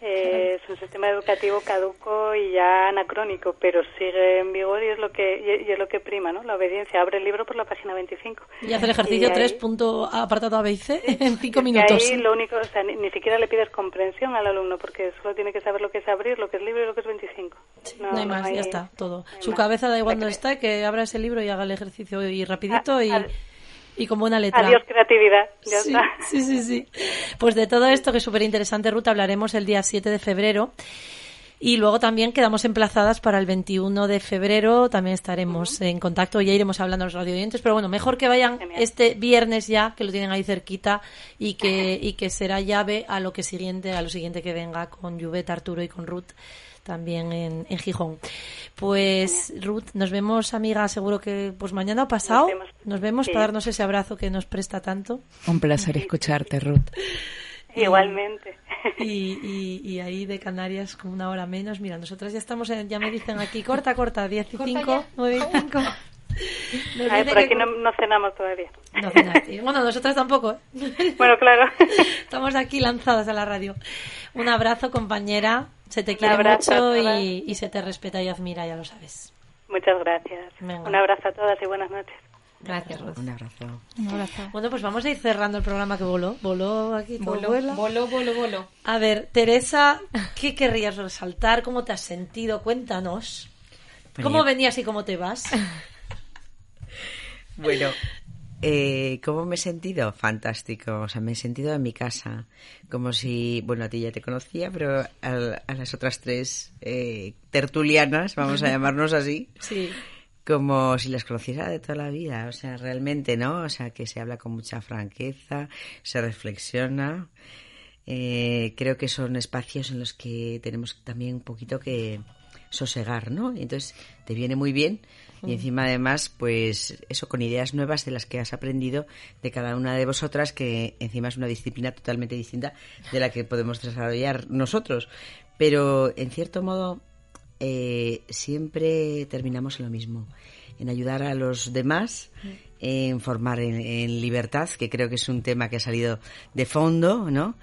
Eh, es un sistema educativo caduco y ya anacrónico, pero sigue en vigor y es lo que y, y es lo que prima, ¿no? La obediencia. Abre el libro por la página 25. Y hace el ejercicio Y ahí- 3, punto apartado A, B y C, en 5 que minutos. Ahí lo único, o sea, ni, ni siquiera le pides comprensión al alumno porque solo tiene que saber lo que es abrir, lo que es libro y lo que es 25. No, hay más, ya está, todo. no hay Su más. cabeza da igual donde está, que abra ese libro y haga el ejercicio y rapidito y, A- al- y con buena letra. Adiós creatividad, ya sí, está. *laughs* sí, sí, sí. Pues de todo esto, que es súper interesante, Ruth, hablaremos el día 7 de febrero. Y luego también quedamos emplazadas para el 21 de febrero. También estaremos en contacto, ya iremos hablando a los radioyentes. Pero bueno, mejor que vayan Genial. este viernes ya, que lo tienen ahí cerquita, y que, y que será llave a lo que siguiente, a lo siguiente que venga con Juvet, Arturo y con Ruth también en, en Gijón. Pues Ruth, nos vemos, amiga, seguro que pues mañana o pasado. Nos vemos. Nos vemos Sí. para darnos ese abrazo que nos presta tanto. Un placer escucharte, Ruth. *laughs* Igualmente. *laughs* Y, y, y ahí de Canarias con una hora menos. Mira, nosotras ya estamos, en- ya me dicen aquí, corta, corta, 10 y 5, 9 y 5. *laughs* Nos Ay, por que aquí no, no cenamos todavía. No, cenar. bueno, nosotras tampoco. ¿eh? *laughs* Bueno, claro. *laughs* Estamos aquí lanzadas a la radio. Un abrazo, compañera. Se te quiere abrazo mucho y, y se te respeta y admira, ya lo sabes. Muchas gracias. Venga. Un abrazo a todas y buenas noches. Gracias, Ruth. Un abrazo. Un abrazo. Bueno, pues vamos a ir cerrando el programa que voló. Voló aquí, vuela. bolo, bolo, bolo. A ver, Teresa, ¿qué querrías resaltar? ¿Cómo te has sentido? Cuéntanos. ¿Cómo Venía- venías y cómo te vas? *laughs* Bueno, eh, ¿cómo me he sentido? Fantástico. O sea, me he sentido en mi casa. Como si, bueno, a ti ya te conocía, pero a, a las otras tres eh, tertulianas, vamos a *laughs* llamarnos así, Sí. como si las conociera de toda la vida. O sea, realmente, ¿no? O sea, que se habla con mucha franqueza, se reflexiona. Eh, creo que son espacios en los que tenemos también un poquito que sosegar, ¿no? Entonces te viene muy bien y encima además, pues eso con ideas nuevas de las que has aprendido de cada una de vosotras, que encima es una disciplina totalmente distinta de la que podemos desarrollar nosotros. Pero en cierto modo eh, siempre terminamos en lo mismo, en ayudar a los demás, en formar en, libertad, que creo que es un tema que ha salido de fondo, ¿no?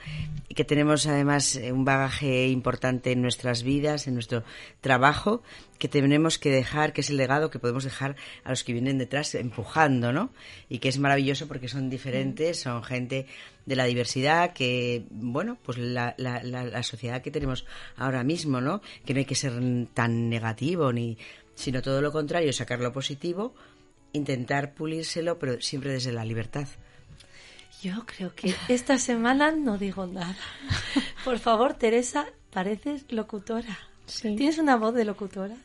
Y que tenemos además un bagaje importante en nuestras vidas, en nuestro trabajo, que tenemos que dejar, que es el legado que podemos dejar a los que vienen detrás empujando, ¿no? Y que es maravilloso porque son diferentes, son gente de la diversidad que, bueno, pues la, la, la, la sociedad que tenemos ahora mismo, ¿no? Que no hay que ser tan negativo ni sino todo lo contrario, sacar lo positivo, intentar pulírselo, pero siempre desde la libertad. Yo creo que esta semana no digo nada. Por favor, Teresa, pareces locutora. Sí. ¿Tienes una voz de locutora?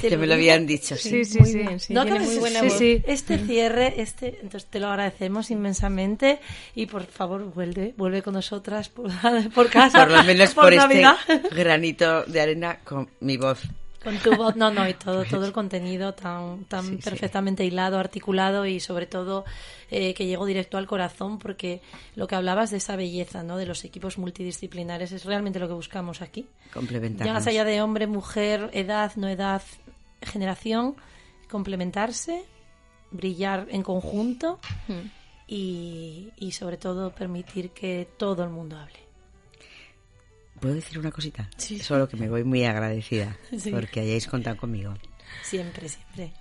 Te Ya me lo habían dicho, sí. Sí, sí, Muy sí. No tiene muy buena voz. sí. Este cierre, este, entonces te lo agradecemos inmensamente y por favor vuelve, vuelve con nosotras por, *laughs* por casa. Por lo menos por, este granito de arena con mi voz. Con tu voz, no, no, y *laughs* todo, todo el contenido tan, tan Sí, sí. perfectamente hilado, articulado y sobre todo eh, que llegó directo al corazón porque lo que hablabas de esa belleza, ¿no? De los equipos multidisciplinares es realmente lo que buscamos aquí. Complementarnos. Ya más allá de hombre, mujer, edad, no edad, generación, complementarse, brillar en conjunto Hmm. y, y sobre todo permitir que todo el mundo hable. ¿Puedo decir una cosita? Sí. Solo que me voy muy agradecida *laughs* Sí. porque hayáis contado conmigo. Siempre, siempre.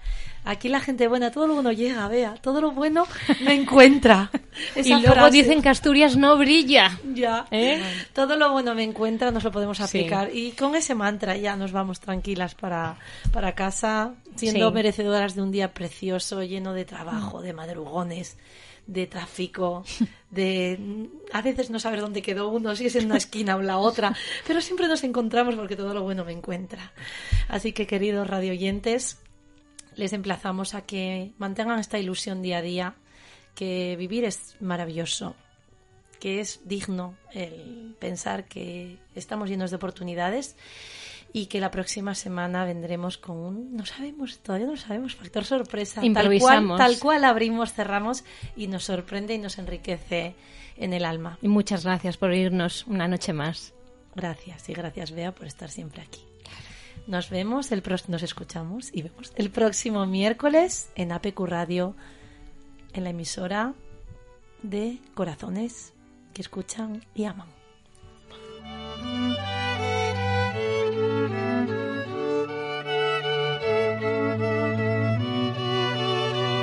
Aquí la gente buena, todo lo bueno llega, vea, todo lo bueno me encuentra. *laughs* Y luego frase. dicen que Asturias no brilla. Ya. ¿Eh? Todo lo bueno me encuentra, nos lo podemos Sí. aplicar. Y con ese mantra ya nos vamos tranquilas para, para casa, siendo Sí. merecedoras de un día precioso, lleno de trabajo, de madrugones, de tráfico, de... A veces no saber dónde quedó uno, si es en una esquina o la otra, pero siempre nos encontramos porque todo lo bueno me encuentra. Así que, queridos radioyentes, les emplazamos a que mantengan esta ilusión día a día, que vivir es maravilloso, que es digno el pensar que estamos llenos de oportunidades y que la próxima semana vendremos con un, no sabemos, todavía no sabemos, factor sorpresa. Tal cual, tal cual abrimos, cerramos y nos sorprende y nos enriquece en el alma. Y muchas gracias por irnos una noche más. Gracias y gracias Bea por estar siempre aquí. Nos vemos, el nos escuchamos y vemos el próximo miércoles en APQ Radio, en la emisora de corazones que escuchan y aman.